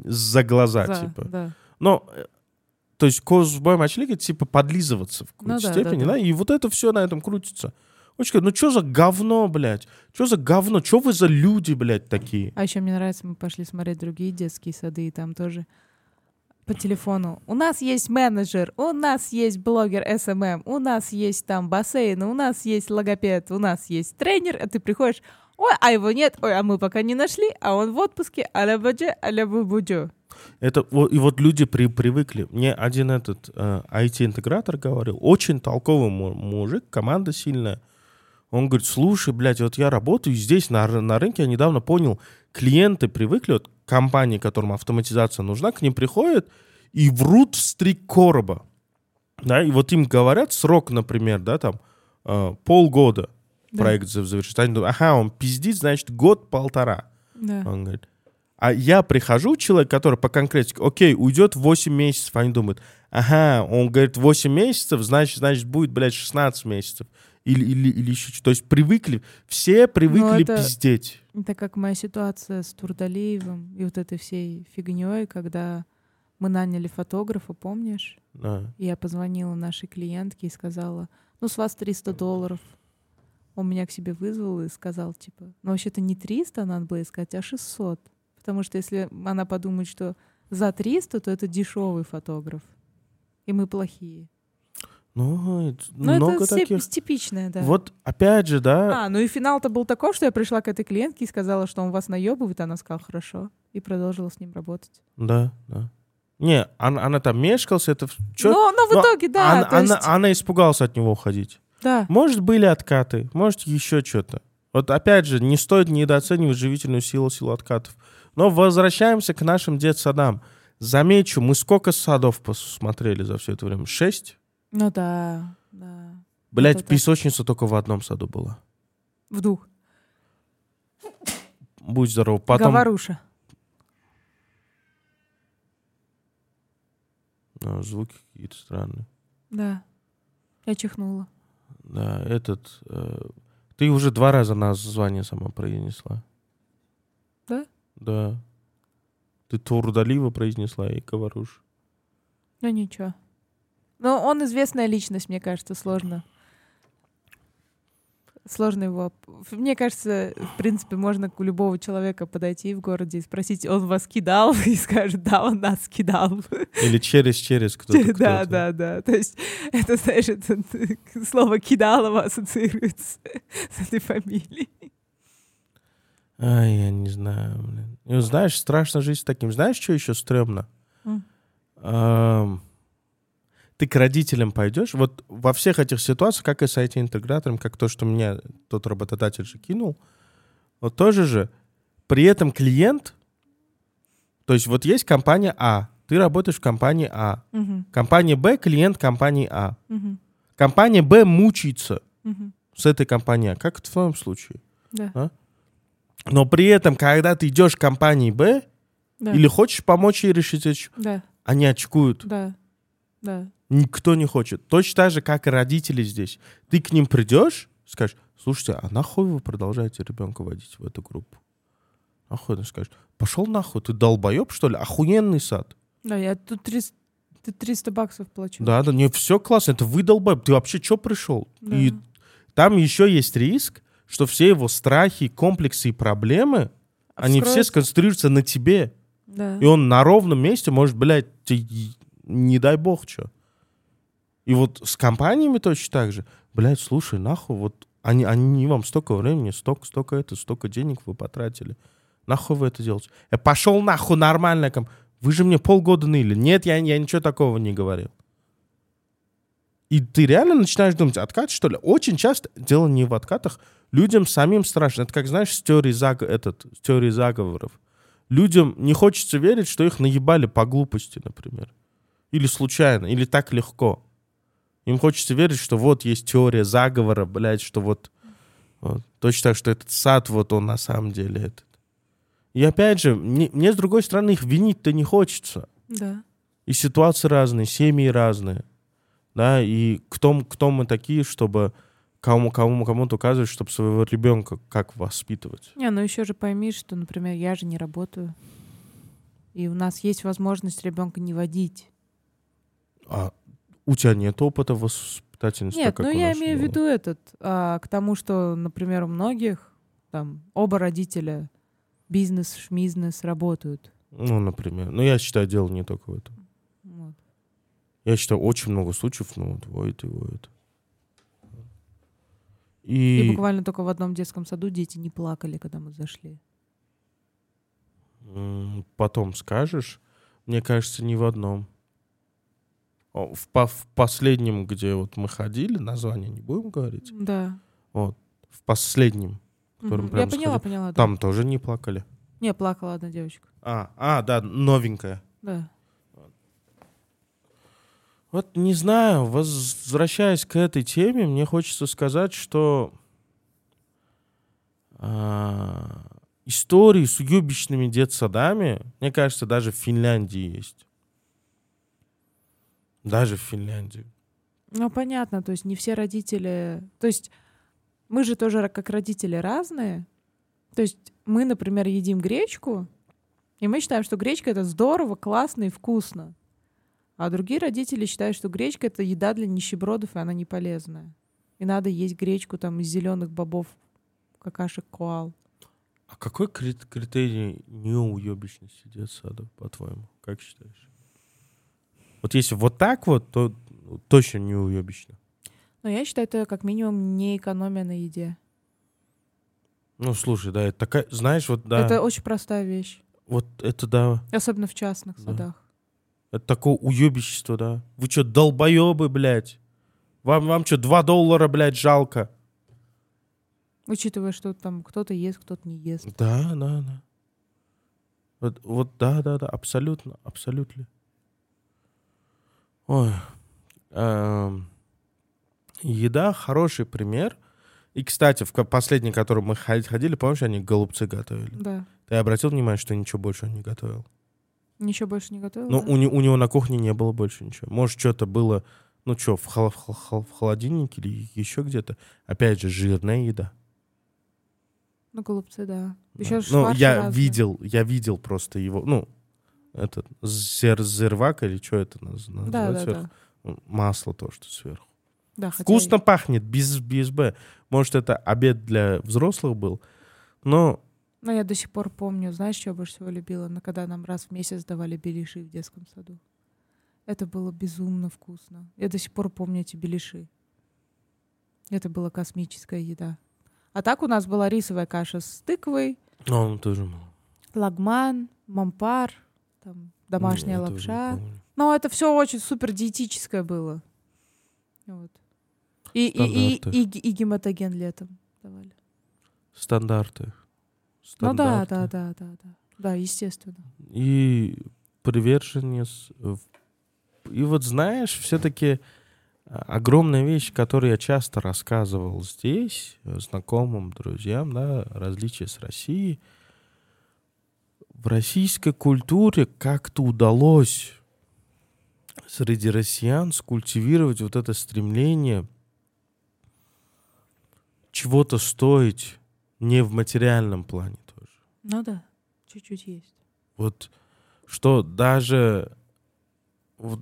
«за глаза», За, типа. да. Но, э, то есть коз боя мачелик — это типа подлизываться в какой-то Ну степени, да, да, да. и вот это все на этом крутится. Очень ну что за говно, блядь? Что за говно? Что вы за люди, блядь, такие? А еще мне нравится, мы пошли смотреть другие детские сады, и там тоже по телефону. У нас есть менеджер, у нас есть блогер SMM, у нас есть там бассейн, у нас есть логопед, у нас есть тренер, а ты приходишь, ой, а его нет, ой, а мы пока не нашли, а он в отпуске, аля бадже, аля бубудю. Это и вот люди при, привыкли. Мне один этот э, IT-интегратор говорил, очень толковый му- мужик, команда сильная. Он говорит, слушай, блядь, вот я работаю здесь на, на рынке, я недавно понял, клиенты привыкли, вот компании, которым автоматизация нужна, к ним приходят и врут в стрик короба. Да, и вот им говорят срок, например, да, там, э, полгода Да. проект зав- завершится. Они думают, ага, он пиздит, значит, год-полтора. Да. Он говорит, а я прихожу, человек, который по конкретике, окей, уйдет 8 месяцев, они думают, ага, он говорит 8 месяцев, значит, значит, будет, блядь, 16 месяцев. Или, или, или еще что-то. То есть привыкли, все привыкли это- пиздеть. Это как моя ситуация с Турдалиевым и вот этой всей фигней, когда мы наняли фотографа, помнишь? Да. Я позвонила нашей клиентке и сказала, ну, с вас 300 долларов. Он меня к себе вызвал и сказал, типа, ну, вообще-то не 300 надо было искать, а 600. Потому что если она подумает, что за 300, то это дешевый фотограф. И мы плохие. Ну, это Ну, много это таких. типичное, да. Вот опять же, да, А, ну и финал-то был такой, что я пришла к этой клиентке и сказала, что он вас наебывает, она сказала, хорошо. И продолжила с ним работать. да, да. Не, она, она там мешкался, это чё- Но, но в Но итоге, да, она, есть, она, она испугалась от него уходить. Да. Может, были откаты, может, еще что-то. Вот опять же, не стоит недооценивать живительную силу, силу откатов. Но возвращаемся к нашим детсадам. Замечу, мы сколько садов посмотрели за все это время? Шесть? Ну да, да. Блять, так. песочница только в одном саду была. В дух. Будь здоров. Потом... Говоруша. А, звуки какие-то странные. Да. Я чихнула. Да, этот... э, Ты уже два раза название сама произнесла. Да? Да. Ты Турдалива произнесла и говоруш. Ну ничего. Но он известная личность, мне кажется, сложно. Сложно его... Мне кажется, в принципе, можно к любого человека подойти в городе и спросить, он вас кидал? <laughs> И скажет, да, он нас кидал. Или через-через <laughs> кто-то. Да, кто-то. да, да. То есть это, знаешь, это, <laughs> слово «кидалово» ассоциируется с этой фамилией. Ай, я не знаю, блин. Ну, знаешь, страшно жить с таким. Знаешь, что еще стрёмно? М. Ам, Ты к родителям пойдешь. Вот во всех этих ситуациях, как и с IT-интегратором, как то, что меня тот работодатель же кинул, вот тоже же, при этом клиент, то есть вот есть компания А, ты работаешь в компании А. Мгм, Компания Б, клиент компании А. мгм, Компания Б мучается мгм. с этой компанией А. Как в твоем случае? Да, Но при этом, когда ты идешь к компании Б, да, или хочешь помочь ей решить, да, они очкуют. да, да. Никто не хочет. Точно так же, как и родители здесь. Ты к ним придешь, скажешь, слушайте, а нахуй вы продолжаете ребенка водить в эту группу? Нахуй ты скажешь, пошел нахуй, ты долбоеб, что ли? Охуенный сад. Да, я тут 300, тут 300 баксов плачу. Да, да, не, все классно, это вы долбоеб, ты вообще что пришел? Да. И там еще есть риск, что все его страхи, комплексы и проблемы, они все сконцентрируются на тебе. Да. И он на ровном месте может, блядь, не дай бог что. И вот с компаниями точно так же. Блядь, слушай, нахуй, вот они, они вам столько времени, столько, столько это, столько денег вы потратили. Нахуй вы это делаете? Я пошел нахуй нормально. ком- Вы же мне полгода ныли. Нет, я, я ничего такого не говорил. И ты реально начинаешь думать, откат, что ли? Очень часто дело не в откатах. Людям самим страшно. Это как, знаешь, с теорией, заг... этот, с теорией заговоров. Людям не хочется верить, что их наебали по глупости, например. Или случайно, или так легко. Им хочется верить, что вот есть теория заговора, блядь, что вот, вот. точно так, что этот сад, вот он на самом деле этот. И опять же, мне, мне с другой стороны их винить-то не хочется. Да. И ситуации разные, семьи разные. Да, и кто, кто мы такие, чтобы кому, кому, кому-то указывать, чтобы своего ребенка как воспитывать. Не, ну еще же пойми, что, например, я же не работаю. И у нас есть возможность ребенка не водить. А у тебя нет опыта воспитательности? Нет, ну я имею в виду этот, а, к тому, что, например, у многих там оба родителя бизнес, шмизнес работают. Ну, например. Ну, я считаю, дело не только в этом. Вот. Я считаю, очень много случаев, ну, вот, воет и воет. И... И, буквально только в одном детском саду дети не плакали, когда мы зашли. потом скажешь, мне кажется, ни в одном. В, по- в последнем, где вот мы ходили, название не будем говорить, Да. в последнем, которым Мгм. прям Я поняла, сходили, поняла. Да. там тоже не плакали. Не, плакала одна девочка. А, а, да, новенькая. Да. Вот не знаю, возвращаясь к этой теме, мне хочется сказать, что а, истории с уебищными детсадами, мне кажется, даже в Финляндии есть. Даже в Финляндии. Ну, понятно, то есть не все родители... То есть мы же тоже как родители разные. То есть мы, например, едим гречку, и мы считаем, что гречка — это здорово, классно и вкусно. А другие родители считают, что гречка — это еда для нищебродов, и она не полезная. И надо есть гречку там из зеленых бобов, какашек коал. А какой крит- критерий неуебищности детсада, по-твоему? Как считаешь? Вот если вот так вот, то точно неуебищно. Но я считаю, это как минимум не экономия на еде. Ну, слушай, да, это такая, знаешь, вот да, Это очень простая вещь. вот это да, Особенно в частных Да. садах. Это такое уебищество, да. Вы что, долбоебы, блядь? Вам, вам что, 2 доллара, блядь, жалко? Учитывая, что там кто-то ест, кто-то не ест. Да, да, да. Вот, вот да, да, да, абсолютно, абсолютно. Ой. эм, еда хороший пример. И, кстати, в последний, который мы ход- ходили, помнишь, они голубцы готовили? Да. Ты обратил внимание, что ничего больше он не готовил? Ничего больше не готовила? Ну, да? у, не- у него на кухне не было больше ничего. Может, что-то было, ну что, в, хол- в хол- в холодильнике или еще где-то. Опять же, жирная еда. Ну, голубцы, да. Да. Еще ну, я видел, я видел просто его, ну, этот зер, зервак или что это наз- Да, называется да, сверху? да. Ну, Масло то, что сверху. да хотя Вкусно и- пахнет, без, без Б. Может, это обед для взрослых был, но Но я до сих пор помню, знаешь, что я больше всего любила? На когда нам раз в месяц давали беляши в детском саду. Это было безумно вкусно. Я до сих пор помню эти беляши. Это была космическая еда. А так у нас была рисовая каша с тыквой, ну, он тоже мало. лагман, мампар, там, домашняя Не, я тоже не лапша. Но это все очень супер диетическое было. Вот. И, и, и, Стандарты. и, и гематоген летом давали. Стандарты. Ну да, Стандарты. да, да, да, да. Да, естественно. и приверженец. э, И вот знаешь, все-таки огромная вещь, которую я часто рассказывал здесь, э, знакомым, друзьям, да, различия с Россией. В российской культуре как-то удалось среди россиян скультивировать вот это стремление чего-то стоить не в материальном плане тоже. Ну да, чуть-чуть есть. Вот что даже вот,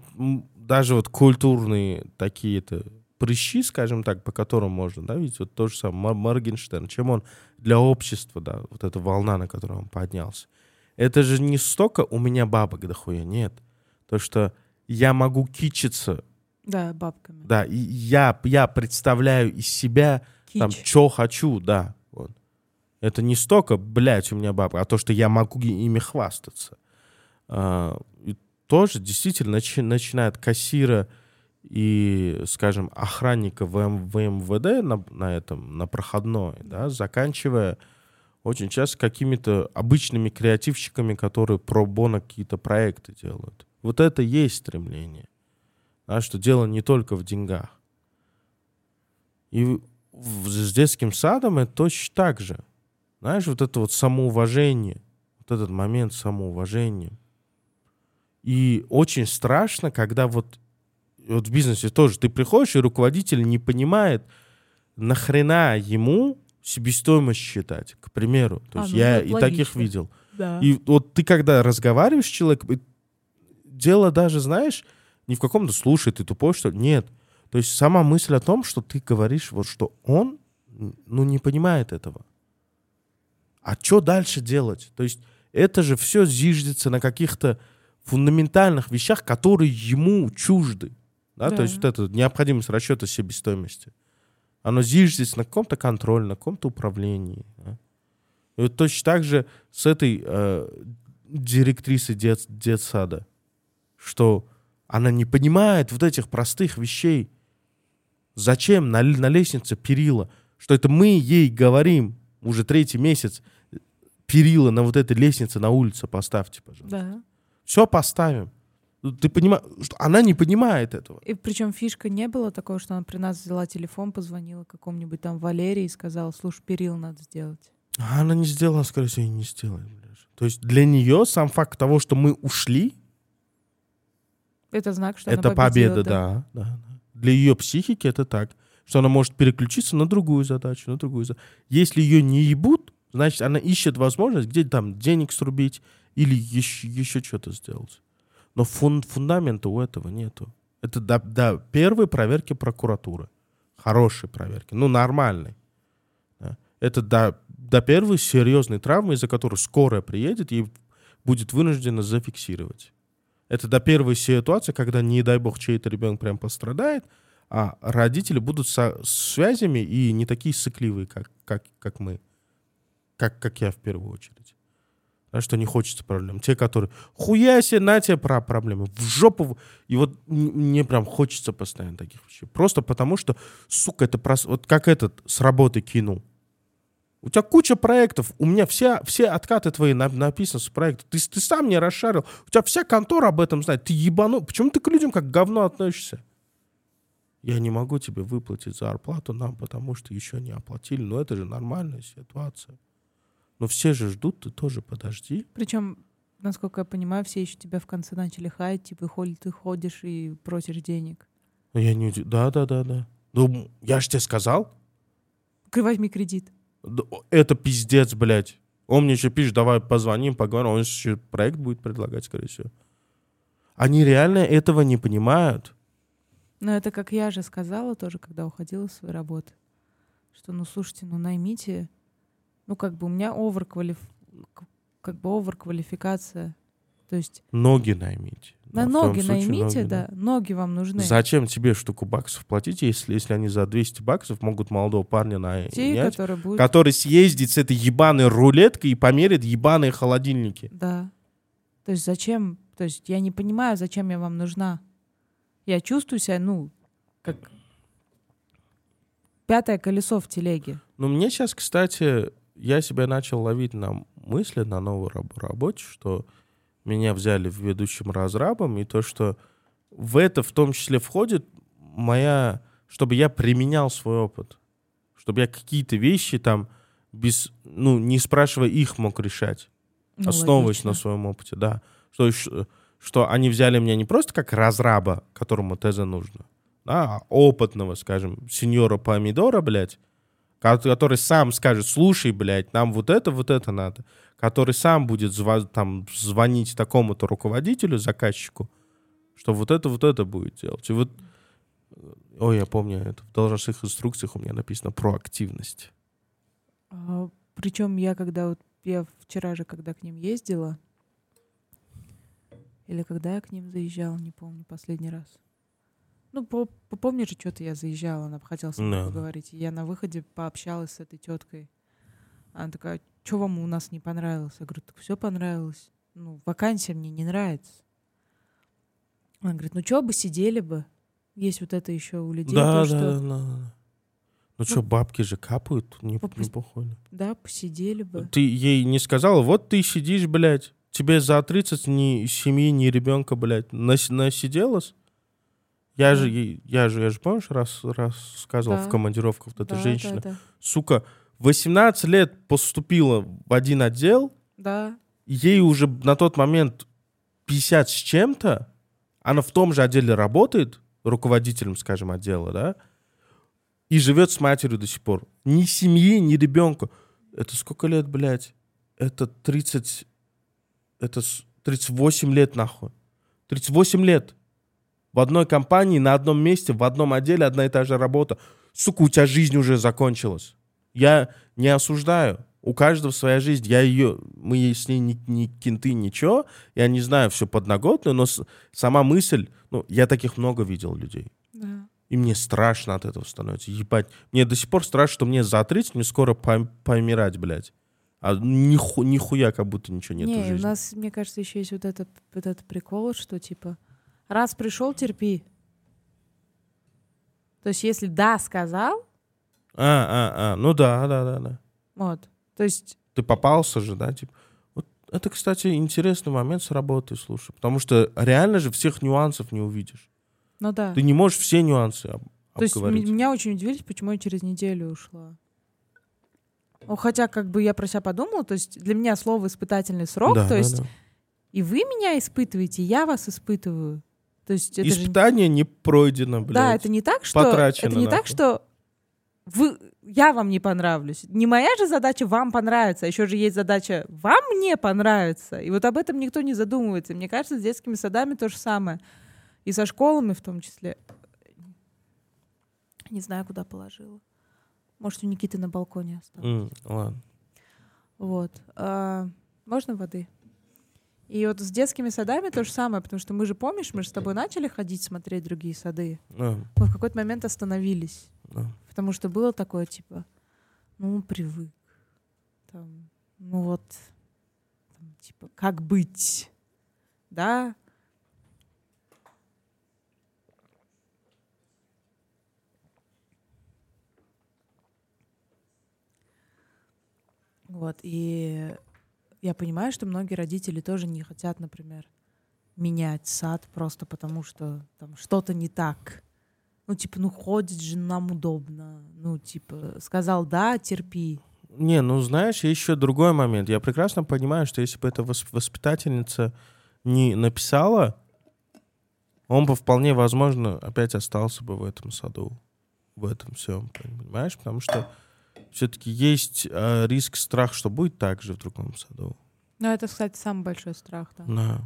даже вот культурные такие-то прыщи, скажем так, по которым можно, да, видеть, вот то же самое, Мор- Моргенштерн, чем он для общества, да, вот эта волна, на которой он поднялся. Это же не столько у меня бабок дохуя, нет. То, что я могу кичиться, Да, бабками. да, и я, я представляю из себя там, Кич. что хочу, да. Вот. Это не столько, блядь, у меня бабка, а то, что я могу ими хвастаться. А, и тоже действительно начи- начиная от кассира и, скажем, охранника в МВД на, на этом, на проходной, да, заканчивая очень часто какими-то обычными креативщиками, которые про бона какие-то проекты делают. Вот это и есть стремление. Да, что дело не только в деньгах. И с детским садом это точно так же. Знаешь, вот это вот самоуважение, вот этот момент самоуважения. И очень страшно, когда вот, вот в бизнесе тоже ты приходишь, и руководитель не понимает, нахрена ему себестоимость считать, к примеру. То А, есть ну, я это и таких логично. видел. Да. И вот ты когда разговариваешь с человеком, дело даже, знаешь, не в каком-то слушай, ты тупой, что ли». Нет. То есть сама мысль о том, что ты говоришь, вот что он, ну, не понимает этого. А что дальше делать? То есть это же все зиждется на каких-то фундаментальных вещах, которые ему чужды. Да? Да. То есть вот эта необходимость расчета себестоимости. Оно зиждется на каком-то контроле, на каком-то управлении. да. И вот точно так же с этой э, директрисой дет, детсада, что она не понимает вот этих простых вещей. Зачем на, на лестнице перила? Что это мы ей говорим уже третий месяц, перила на вот этой лестнице на улице поставьте, пожалуйста. Да. Все поставим. Ну, Ты понимаешь, что она не понимает этого. И причем фишка не было такого, что она при нас взяла телефон, позвонила какому-нибудь там Валерии и сказала, слушай, перил надо сделать. А она не сделала, скорее всего, и не сделает. блядь. То есть для нее сам факт того, что мы ушли, Это знак, что это она победила, победа, да. да, да. Для ее психики это так, что она может переключиться на другую задачу, на другую задачу. Если ее не ебут, значит, она ищет возможность где там денег срубить или еще, еще что-то сделать. Но фун- фундамента у этого нету. Это до, до первой проверки прокуратуры. Хорошей проверки. Ну, нормальной. Да. Это до, до первой серьезной травмы, из-за которой скорая приедет и будет вынуждена зафиксировать. Это до первой ситуации, когда, не дай бог, чей-то ребенок прям пострадает, а родители будут со связями и не такие сыкливые, как, как, как мы. Как, как я в первую очередь. А что не хочется проблем. Те, которые хуя себе, на тебе про проблемы, в жопу. в-». И вот мне прям хочется постоянно таких вещей. Просто потому что, сука, это прос... вот как этот с работы кинул. У тебя куча проектов, у меня все, все откаты твои на- написаны с проекта. Ты, ты сам не расшарил, у тебя вся контора об этом знает. Ты ебану. Почему ты к людям как говно относишься? Я не могу тебе выплатить зарплату нам, потому что еще не оплатили. Но это же нормальная ситуация. Но все же ждут, ты тоже подожди. Причем, насколько я понимаю, все еще тебя в конце начали хаять, типа, холь ты ходишь и просишь денег. Ну, Я не... Да, да, да, да. Ну, я же тебе сказал. Возьми кредит. Это пиздец, блядь. Он мне еще пишет, давай позвоним, поговорим. Он еще проект будет предлагать, скорее всего. Они реально этого не понимают. Но это как я же сказала тоже, когда уходила с своей работы, что, ну, слушайте, ну, наймите, ну, как бы у меня оверквалиф... как бы оверквалификация. То есть Ноги наймите. на Да, том ноги случае наймите, ноги, да, ноги вам нужны. Зачем тебе штуку баксов платить, если, если они за 200 баксов могут молодого парня Те, нанять, которые будут... который съездит с этой ебаной рулеткой и померит ебаные холодильники? Да. То есть зачем? То есть я не понимаю, зачем я вам нужна. Я чувствую себя, ну, как пятое колесо в телеге. Ну, мне сейчас, кстати, я себя начал ловить на мысли на новой раб- работе, что меня взяли в ведущим разрабом, и то, что в это в том числе входит моя... Чтобы я применял свой опыт. Чтобы я какие-то вещи там без... Ну, не спрашивая их, мог решать. Ну, основываясь логично. на своем опыте, да. Что, что они взяли меня не просто как разраба, которому ТЗ нужно, да, а опытного, скажем, сеньора помидора, блядь, который сам скажет, слушай, блядь, нам вот это, вот это надо, который сам будет зва- там, звонить такому-то руководителю, заказчику, что вот это, вот это будет делать. И вот, э, ой, я помню, это в должностных инструкциях у меня написано проактивность. причем я когда вот я вчера же, когда к ним ездила, или когда я к ним заезжала, не помню, последний раз. Ну, по, помнишь что-то я заезжала, она хотела со мной Да. поговорить. И я на выходе пообщалась с этой теткой. Она такая, что вам у нас не понравилось? Я говорю, так все понравилось. Ну, вакансия мне не нравится. Она говорит, ну что бы сидели бы? Есть вот это еще у людей, Да, то, да, что да, да. Ну что, бабки же капают, не, Поп- не похоже. да, посидели бы. Ты ей не сказала, вот ты сидишь, блядь, тебе за 30 ни семьи, ни ребенка, блядь, нас, насиделась? Я же, я же, я же, помнишь, раз, раз сказывал Да. в командировках, вот эта Да, женщина, Да, да. сука, 18 лет поступила в один отдел, да. ей уже на тот момент 50 с чем-то, она в том же отделе работает, руководителем, скажем, отдела, да, и живет с матерью до сих пор. Ни семьи, ни ребенка. Это сколько лет, блядь? Это 30... Это 38 лет, нахуй. 38 лет. В одной компании, на одном месте, в одном отделе одна и та же работа. Сука, у тебя жизнь уже закончилась. Я не осуждаю. У каждого своя жизнь. Я ее, мы с ней не, не кенты, ничего. Я не знаю все подноготно, но с, сама мысль, ну, я таких много видел людей. Да. И мне страшно от этого становится. Ебать. Мне до сих пор страшно, что мне за 30, мне скоро пом- помирать, блядь. А ниху, нихуя как будто ничего нет не, в жизни. у нас, мне кажется, еще есть вот этот, вот этот прикол, что типа раз пришел, терпи. То есть, если да сказал, А, а, а, ну да, да, да, да. вот. То есть, Ты попался же, да, типа. Вот это, кстати, интересный момент с работой, слушай. Потому что реально же всех нюансов не увидишь. ну да. Ты не можешь все нюансы об- То есть обговорить. меня очень удивились, почему я через неделю ушла. Ну, хотя, как бы я про себя подумала, то есть для меня слово испытательный срок, Да, то да, есть да. и вы меня испытываете, и я вас испытываю. То есть это же- Испытание не пройдено, блядь. Да, это не так, что потрачено, это не так, нахуй. что вы, я вам не понравлюсь. Не моя же задача вам понравиться, а еще же есть задача вам мне понравиться. И вот об этом никто не задумывается. Мне кажется, с детскими садами то же самое. И со школами в том числе. Не знаю, куда положила. Может, у Никиты на балконе осталось. М, ладно. Вот. А, можно воды? И вот с детскими садами то же самое, потому что мы же, помнишь, мы же с тобой начали ходить смотреть другие сады. Мы в какой-то момент остановились. да. Потому что было такое, типа, ну, привык. Там, ну вот, там, типа, как быть? Да? Вот, и я понимаю, что многие родители тоже не хотят, например, менять сад просто потому, что там что-то не так. Ну, типа, ну, ходит же нам удобно. Ну, типа, сказал да, терпи. Не, ну знаешь, еще другой момент. Я прекрасно понимаю, что если бы эта вос- воспитательница не написала, он бы вполне возможно опять остался бы в этом саду, в этом всем, понимаешь? Потому что все-таки есть э, риск, страх, что будет так же в другом саду. Ну, это, кстати, самый большой страх, да. Да.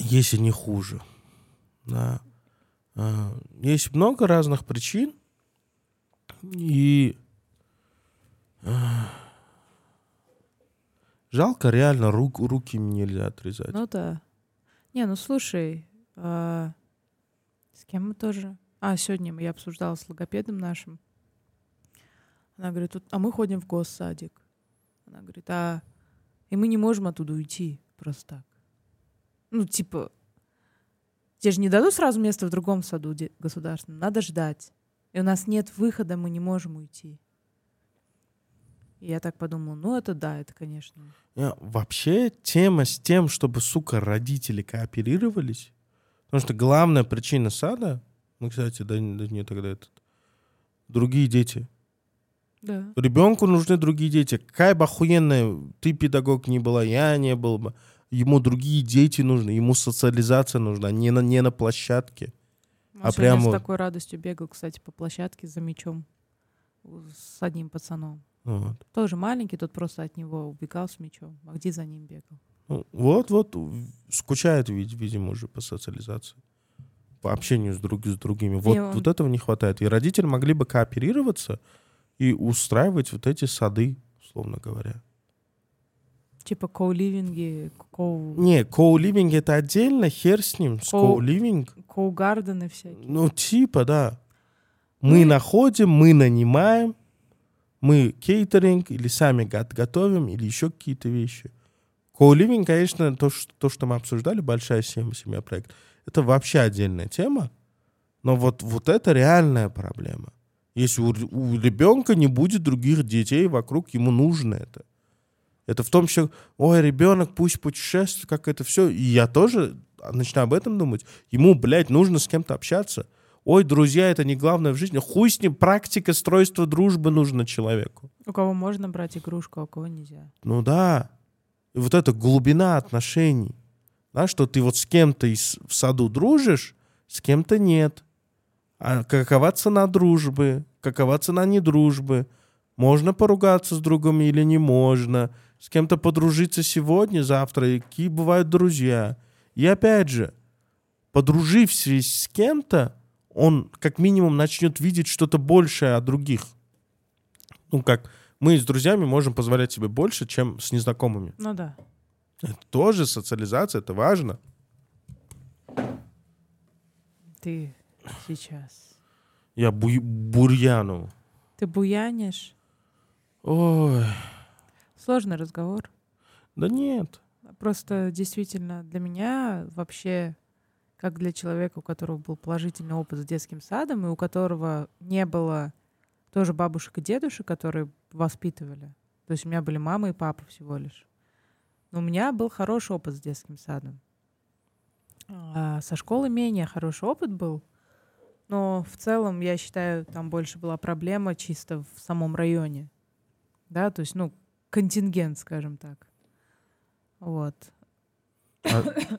Если не хуже. Да. А, Есть много разных причин. И а, жалко, реально, рук, руки нельзя отрезать. Ну да. Не, ну слушай, а, с кем мы тоже? А, сегодня я обсуждала с логопедом нашим. Она говорит, «Тут- а мы ходим в госсадик. Она говорит, а и мы не можем оттуда уйти просто так. Ну, типа, тебе же не дадут сразу место в другом саду государственном. Надо ждать. И у нас нет выхода, мы не можем уйти. И я так подумала, ну это да, это, конечно. Не, Вообще тема с тем, чтобы, сука, родители кооперировались, потому что главная причина сада, ну, кстати, да, да не тогда этот, другие дети. Да. Ребенку нужны другие дети. Какая бы охуенная ты педагог не была, я не был бы. Ему другие дети нужны, ему социализация нужна, не на, не на площадке. Он А прямо- с такой радостью бегал, кстати, по площадке за мячом с одним пацаном. Вот. Тоже маленький, тот просто от него убегал с мячом. А где за ним бегал? Ну, вот, вот, в- скучает, вид- видимо, уже по социализации. По общению с, друг, с другими. Вот, он- вот этого не хватает. И родители могли бы кооперироваться и устраивать вот эти сады, условно говоря. Типа коу-ливинги, коу... Не, коу-ливинг это отдельно, хер с ним, с Коу- коу-ливинг. коу-гардены всякие. Ну, типа, да. Мы Ну, находим, мы нанимаем, мы кейтеринг или сами го- готовим, или еще какие-то вещи. Коуливинг, конечно, то что, то, что мы обсуждали, большая семья, семья проект, это вообще отдельная тема. Но вот, вот это реальная проблема. Если у, у ребенка не будет других детей вокруг, ему нужно это. Это в том числе, ой, ребенок пусть путешествует, как это все. И я тоже начинаю об этом думать. Ему, блядь, нужно с кем-то общаться. Ой, друзья, это не главное в жизни. Хуй с ним, практика стройства дружбы нужна человеку. У кого можно брать игрушку, а у кого нельзя. Ну да. И вот эта глубина отношений. Да, что ты вот с кем-то в саду дружишь, с кем-то нет. А какова цена дружбы? Какова цена недружбы? Можно поругаться с другом или не можно? С кем-то подружиться сегодня, завтра? И какие бывают друзья? И опять же, подружившись с кем-то, он как минимум начнет видеть что-то большее от других. Ну, как мы с друзьями можем позволять себе больше, чем с незнакомыми. Ну да. Это тоже социализация, это важно. Ты сейчас. Я бу- бурьяну. Ты буянишь? Ой, Сложный разговор. да нет. Просто действительно для меня вообще, как для человека, у которого был положительный опыт с детским садом, и у которого не было тоже бабушек и дедушек, которые воспитывали. То есть у меня были мама и папа всего лишь. Но у меня был хороший опыт с детским садом. А со школы менее хороший опыт был. Но в целом, я считаю, там больше была проблема чисто в самом районе. Да, то есть, ну, контингент, скажем так. Вот. А <coughs>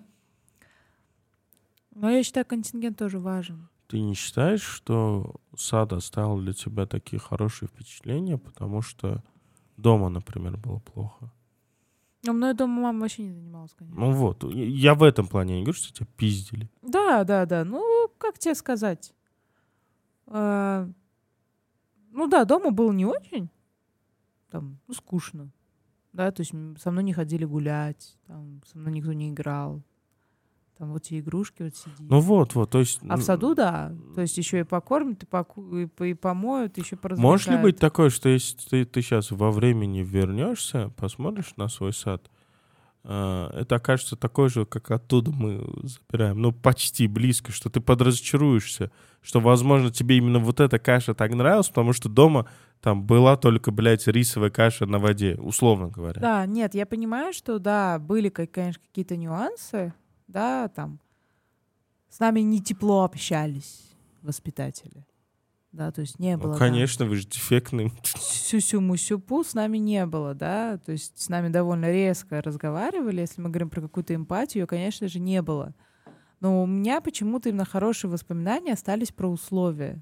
Но я считаю, контингент тоже важен. ты не считаешь, что сад оставил для тебя такие хорошие впечатления, потому что дома, например, было плохо? Но мной дома мама вообще не занималась, конечно. Ну вот, я в этом плане не говорю, что тебя пиздили. Да, да, да. Ну, как тебе сказать? А, ну да, дома было не очень. Там, ну, скучно. Да, то есть со мной не ходили гулять, там, со мной никто не играл. Там вот эти игрушки вот сидят. Ну вот, вот, то есть... а в саду, да. То есть еще и покормят, и, поку- и, по- и помоют, еще Может ли быть поразвлекают. такое, что если ты, ты сейчас во времени вернешься, посмотришь на свой сад, а, это окажется такой же, как оттуда мы забираем. Ну, почти близко, что ты подразочаруешься, что, возможно, тебе именно вот эта каша так нравилась, потому что дома там была только, блядь, рисовая каша на воде, условно говоря. Да, нет, я понимаю, что да, были, конечно, какие-то нюансы, да, там с нами не тепло общались воспитатели, да, то есть не Ну, было. там конечно, вы же дефектный. Сюсю-мусюпу с нами не было, да, то есть с нами довольно резко разговаривали, если мы говорим про какую-то эмпатию, конечно же, не было. Но у меня почему-то именно хорошие воспоминания остались про условия,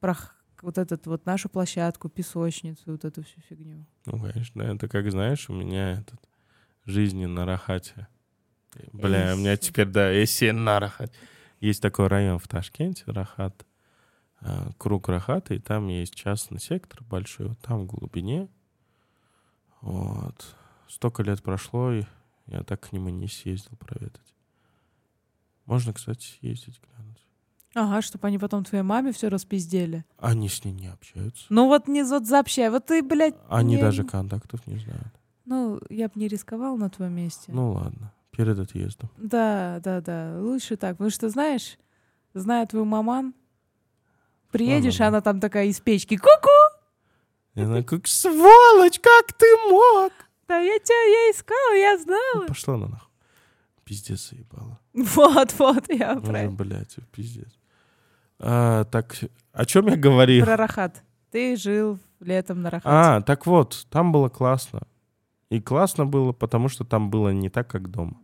про вот этот вот нашу площадку, песочницу, вот эту всю фигню. Ну, конечно, это как, знаешь, у меня этот жизни на Рахате. Бля, у меня Эссе. теперь, да, Эссе на Рахате. Есть такой район в Ташкенте, Рахат, а, круг Рахата, и там есть частный сектор большой, вот там в глубине. Вот. Столько лет прошло, и я так к нему не съездил проведать. Можно, кстати, съездить глянуть. Ага, чтобы они потом твоей маме все распиздели. Они с ней не общаются. Ну вот не вот сообщай, вот ты, блядь, Они не- даже контактов не знают. Ну, я бы не рисковал на твоем месте. Ну ладно, перед отъездом. Да, да, да, лучше так. Потому что, знаешь, зная твою маман, приедешь, Ладно. она там такая из печки. Ку-ку! И она как, сволочь, как ты мог? Да я тебя, я искала, я знала. Ну, Пошла на нахуй. Пиздец заебала. <laughs> Вот, вот, я Ну, про, блядь, пиздец. А, так, о чем я говорил? про Рахат. Ты жил летом на Рахате. А, так вот, там было классно. И классно было, потому что там было не так, как дома.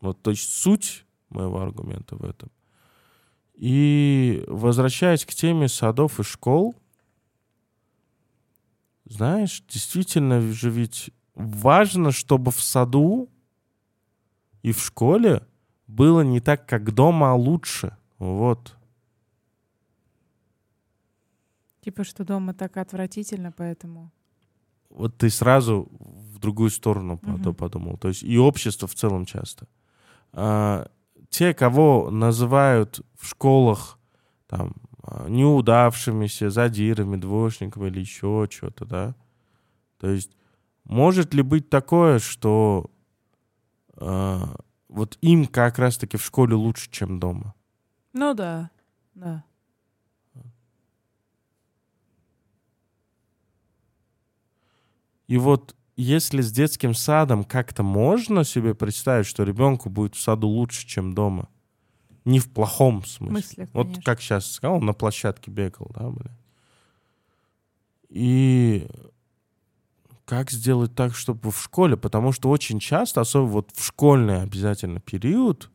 Вот, то есть суть моего аргумента в этом. И возвращаясь к теме садов и школ, знаешь, действительно же ведь важно, чтобы в саду и в школе было не так, как дома, а лучше. Вот. Типа, что дома так отвратительно, поэтому... вот ты сразу в другую сторону потом подумал. То есть и общество в целом часто. А, те, кого называют в школах там а, неудавшимися, задирами, двоечниками или еще что-то, да. То есть может ли быть такое, что а, вот им как раз-таки в школе лучше, чем дома? Ну да, да. И вот если с детским садом как-то можно себе представить, что ребенку будет в саду лучше, чем дома, не в плохом смысле. Мысли, вот как сейчас сказал, он на площадке бегал, да, бля. И как сделать так, чтобы в школе, потому что очень часто, особенно вот в школьный обязательно период,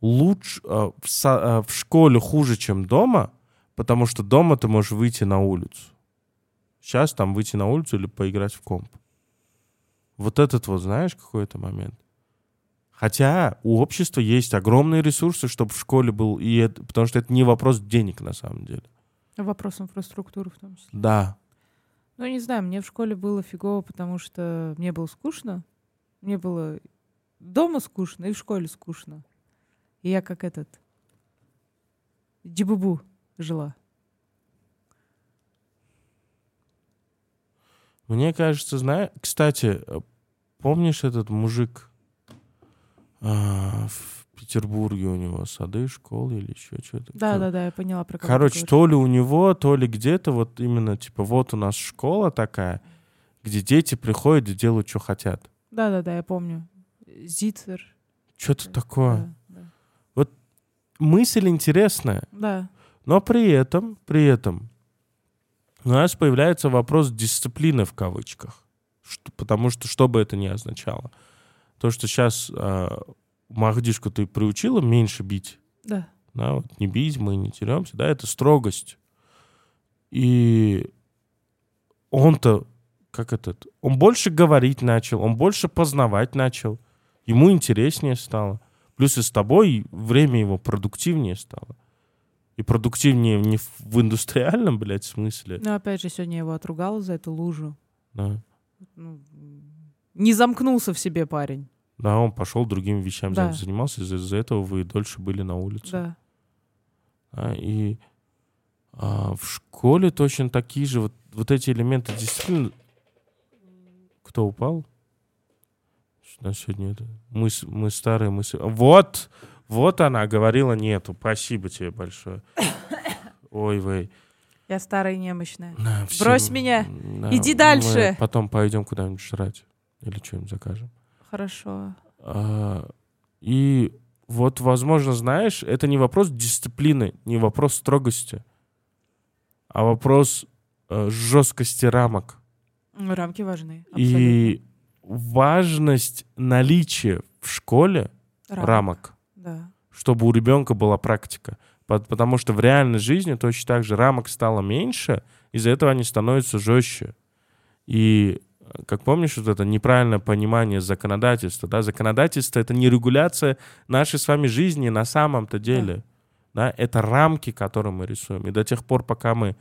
лучше э, в, со, э, в школе хуже, чем дома, потому что дома ты можешь выйти на улицу. Сейчас там выйти на улицу или поиграть в комп. Вот этот вот, знаешь, какой-то момент. Хотя у общества есть огромные ресурсы, чтобы в школе был, и это, потому что это не вопрос денег на самом деле. Вопрос инфраструктуры в том числе. Да. Ну, не знаю, мне в школе было фигово, потому что мне было скучно. Мне было дома скучно и в школе скучно. И я как этот Джибубу жила. Мне кажется, знаешь, кстати, э, помнишь этот мужик а, в Петербурге у него сады, школы или еще что-то? Да, да, да, я поняла про кого Короче, то ли у него, то ли где-то вот именно типа вот у нас школа такая, где дети приходят и делают, что хотят. Да, да, да, я помню. Зицер. Что-то такое. Да, да. Мысль интересная, Да. но при этом, при этом у нас появляется вопрос дисциплины в кавычках. Что- потому что, что бы это ни означало. То, что сейчас Махдишку ты приучила меньше бить, Да. да, вот не бить, мы не теремся, да, это строгость. И он-то, как этот, он больше говорить начал, он больше познавать начал, ему интереснее стало. Плюс и с тобой время его продуктивнее стало. И продуктивнее не в- индустриальном, блядь, смысле. Но опять же, сегодня я его отругала за эту лужу. Да. Ну, не замкнулся в себе парень. Да, он пошел другими вещами Да. занимался, из-за из-за этого вы дольше были на улице. Да. А, и а, в школе точно такие же вот, вот эти элементы дисциплины. Кто упал? Что сегодня это? Мы, мы старые, мы... с- Вот! Вот она говорила нету. Спасибо тебе большое. Ой, вей. Я старая и немощная. На, всем- Брось меня. Да, Иди дальше. потом пойдем куда-нибудь жрать. Или что-нибудь закажем. Хорошо. А, И вот, возможно, знаешь, это не вопрос дисциплины, не вопрос строгости, а вопрос э, жесткости рамок. Ну, Рамки важны. абсолютно. И важность наличия в школе Рамок. рамок, Да. чтобы у ребенка была практика. По- Потому что в реальной жизни точно так же рамок стало меньше, из-за этого они становятся жестче. И как помнишь, вот это неправильное понимание законодательства, да, законодательство — это не регуляция нашей с вами жизни на самом-то деле, да, это рамки, которые мы рисуем. И до тех пор, пока мы,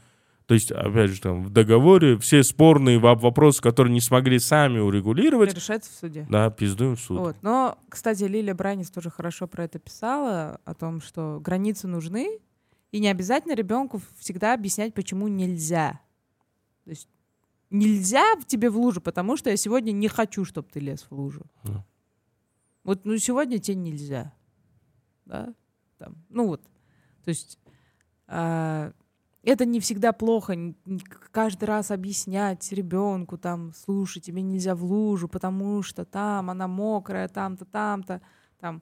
то есть, опять же, там, в договоре все спорные во- вопросы, которые не смогли сами урегулировать, Решается в суде. да, пиздуем в суд. Вот. Но, кстати, Лилия Бранис тоже хорошо про это писала, о том, что границы нужны, и не обязательно ребенку всегда объяснять, почему нельзя. То есть нельзя тебе в лужу, потому что я сегодня не хочу, чтобы ты лез в лужу. Да. Вот, ну, сегодня тебе нельзя. Да? Там, ну вот. То есть а, это не всегда плохо. Каждый раз объяснять ребенку, там, слушай, тебе нельзя в лужу, потому что там она мокрая, там-то, там-то, там,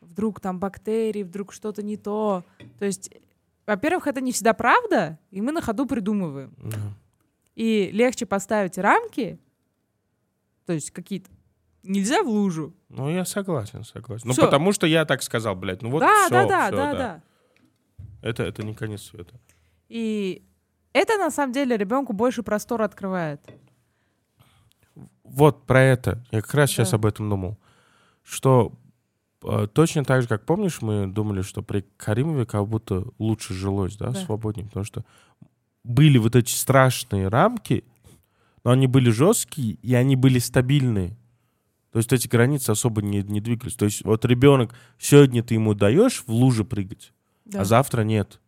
вдруг там бактерии, вдруг что-то не то. То есть, во-первых, это не всегда правда, и мы на ходу придумываем. Да. И легче поставить рамки, то есть какие-то нельзя в лужу. Ну, я согласен, согласен. Ну, потому что я так сказал, блядь. Ну, вот да, всё, да, да, всё, да, да. Это, это не конец света. И это на самом деле ребенку больше простора открывает. Вот про это. Я как раз сейчас Да. об этом думал. Что э, точно так же, как помнишь, мы думали, что при Каримове как будто лучше жилось, да, Да. свободнее, потому что были вот эти страшные рамки, но они были жесткие, и они были стабильные. То есть эти границы особо не, не двигались. То есть вот ребенок, сегодня ты ему даешь в луже прыгать, Да. а завтра нет.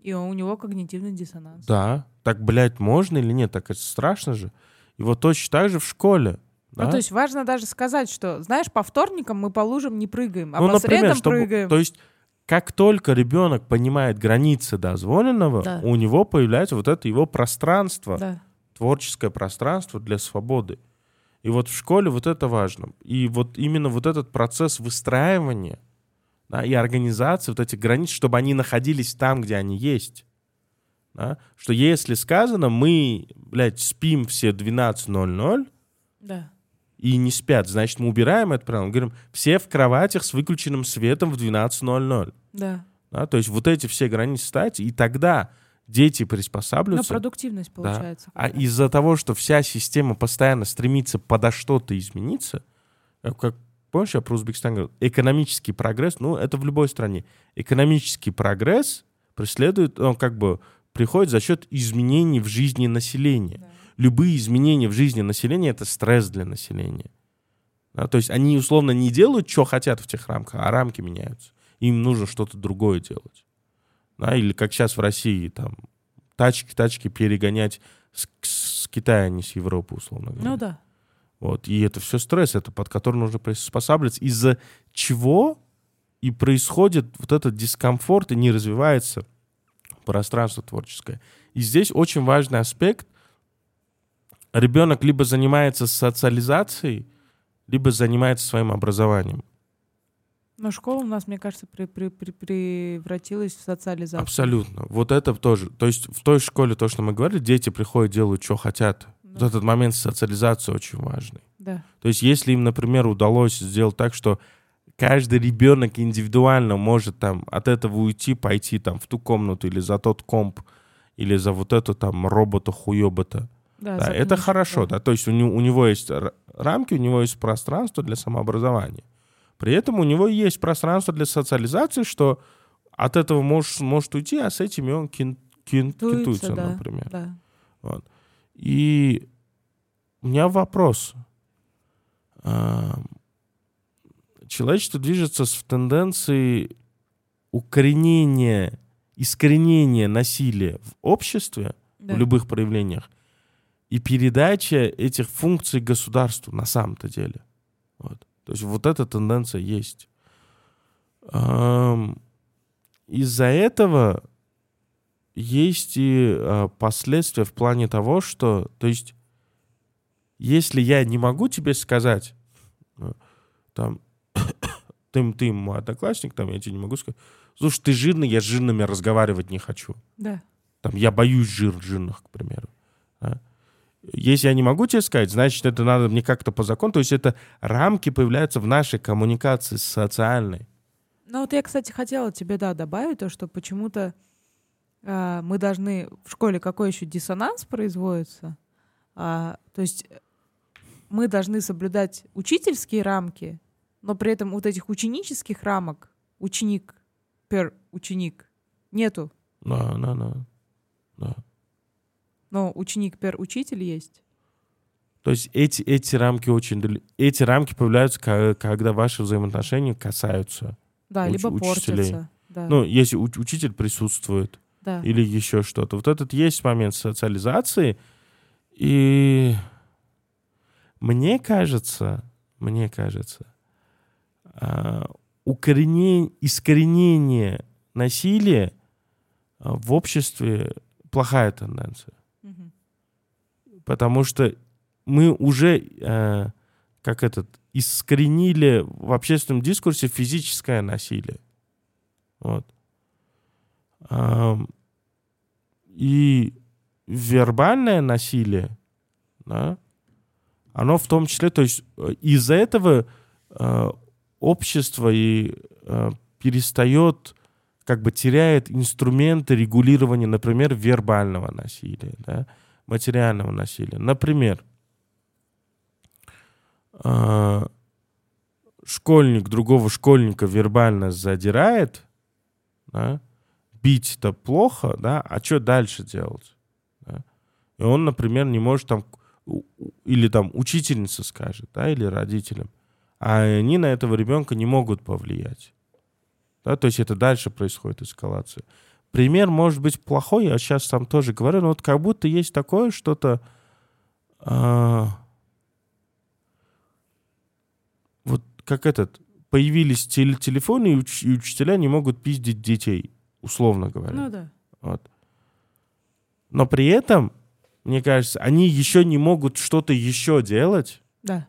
И у него когнитивный диссонанс. Да, так, блядь, можно или нет? Так это страшно же. И вот точно так же в школе. Ну, да? то есть важно даже сказать, что, знаешь, по вторникам мы по лужам не прыгаем, а ну, по например, средам чтобы, прыгаем. то есть как только ребенок понимает границы дозволенного, Да. у него появляется вот это его пространство, Да. творческое пространство для свободы. И вот в школе вот это важно. И вот именно вот этот процесс выстраивания да, и организации вот этих границ, чтобы они находились там, где они есть. Да? Что если сказано, мы, блядь, спим все 12.00, Да. И не спят, значит, мы убираем это правило. Мы говорим, все в кроватях с выключенным светом в 12.00. Да. Да? То есть вот эти все границы ставить, и тогда дети приспосабливаются. продуктивность получается. А какая-то. из-за того, что вся система постоянно стремится подо что-то измениться, как, как помнишь, я про Узбекистан говорил, экономический прогресс, ну, это в любой стране, экономический прогресс преследует, он как бы приходит за счет изменений в жизни населения. Да. Любые изменения в жизни населения — это стресс для населения. Да, то есть они, условно, не делают, что хотят в тех рамках, а рамки меняются. Им нужно что-то другое делать. Да, или как сейчас в России, там, тачки, тачки перегонять с, с Китая, а не с Европы, условно говоря. Ну да. Вот. И это все стресс, это под который нужно приспосабливаться, из-за чего и происходит вот этот дискомфорт, и не развивается пространство творческое. И здесь очень важный аспект. Ребенок либо занимается социализацией, либо занимается своим образованием. Но школа у нас, мне кажется, при- при- при- превратилась в социализацию. Абсолютно. Вот это тоже. То есть в той школе, то, что мы говорили, дети приходят, делают, что хотят. Да. Вот этот момент социализации очень важный. Да. То есть если им, например, удалось сделать так, что каждый ребенок индивидуально может там от этого уйти, пойти там в ту комнату или за тот комп, или за вот эту там робота-хуёбота. Да, Да, это хорошо, да. да. То есть у него, у него есть рамки, у него есть пространство для самообразования. При этом у него есть пространство для социализации, что от этого может, может уйти, а с этими он кин, кин- Кентуется, кентуется, да. например. Да. Вот. И у меня вопрос. А, Человечество движется в тенденции укоренения, искоренения насилия в обществе, Да. в любых проявлениях, и передача этих функций государству на самом-то деле. Вот. То есть вот эта тенденция есть. Из-за этого есть и а, последствия в плане того, что, то есть, если я не могу тебе сказать, э, там, <coughs> ты, ты мой одноклассник, там, я тебе не могу сказать, слушай, ты жирный, я с жирными разговаривать не хочу. Да. Там, я боюсь жир, жирных, к примеру. Если я не могу тебе сказать, значит, это надо мне как-то по закону. То есть это рамки появляются в нашей коммуникации социальной. Ну вот я, кстати, хотела тебе, да, добавить то, что почему-то а, мы должны... В школе какой еще диссонанс производится? А, то есть э, мы должны соблюдать учительские рамки, но при этом вот этих ученических рамок ученик пер ученик нету. Да, да, да. да. Но ученик пер учитель есть. То есть эти, эти рамки очень... Эти рамки появляются, когда ваши взаимоотношения касаются. Да, Уч- либо учителей. портятся. Да, Ну, если уч- учитель присутствует да. или еще что-то. Вот этот есть момент социализации. И мне кажется, мне кажется, а, укоренение, искоренение насилия в обществе плохая тенденция. Потому что мы уже, э, как этот, искоренили в общественном дискурсе физическое насилие. Вот. Ам, и вербальное насилие, да, оно в том числе, то есть э, из-за этого э, общество и э, перестает, как бы теряет инструменты регулирования, например, вербального насилия, да, материального насилия. Например, э, школьник другого школьника вербально задирает, да, бить-то плохо, да, а что дальше делать? да? И он, например, не может там, или там учительница скажет, да, или родителям, а они на этого ребенка не могут повлиять. Да, то есть это дальше происходит эскалация. Пример может быть плохой, я сейчас там тоже говорю, но вот как будто есть такое что-то... а, вот как этот, появились теле- телефоны, и, уч- и учителя не могут пиздить детей, условно говоря. Ну да. Вот. Но при этом, мне кажется, они еще не могут что-то еще делать, Да.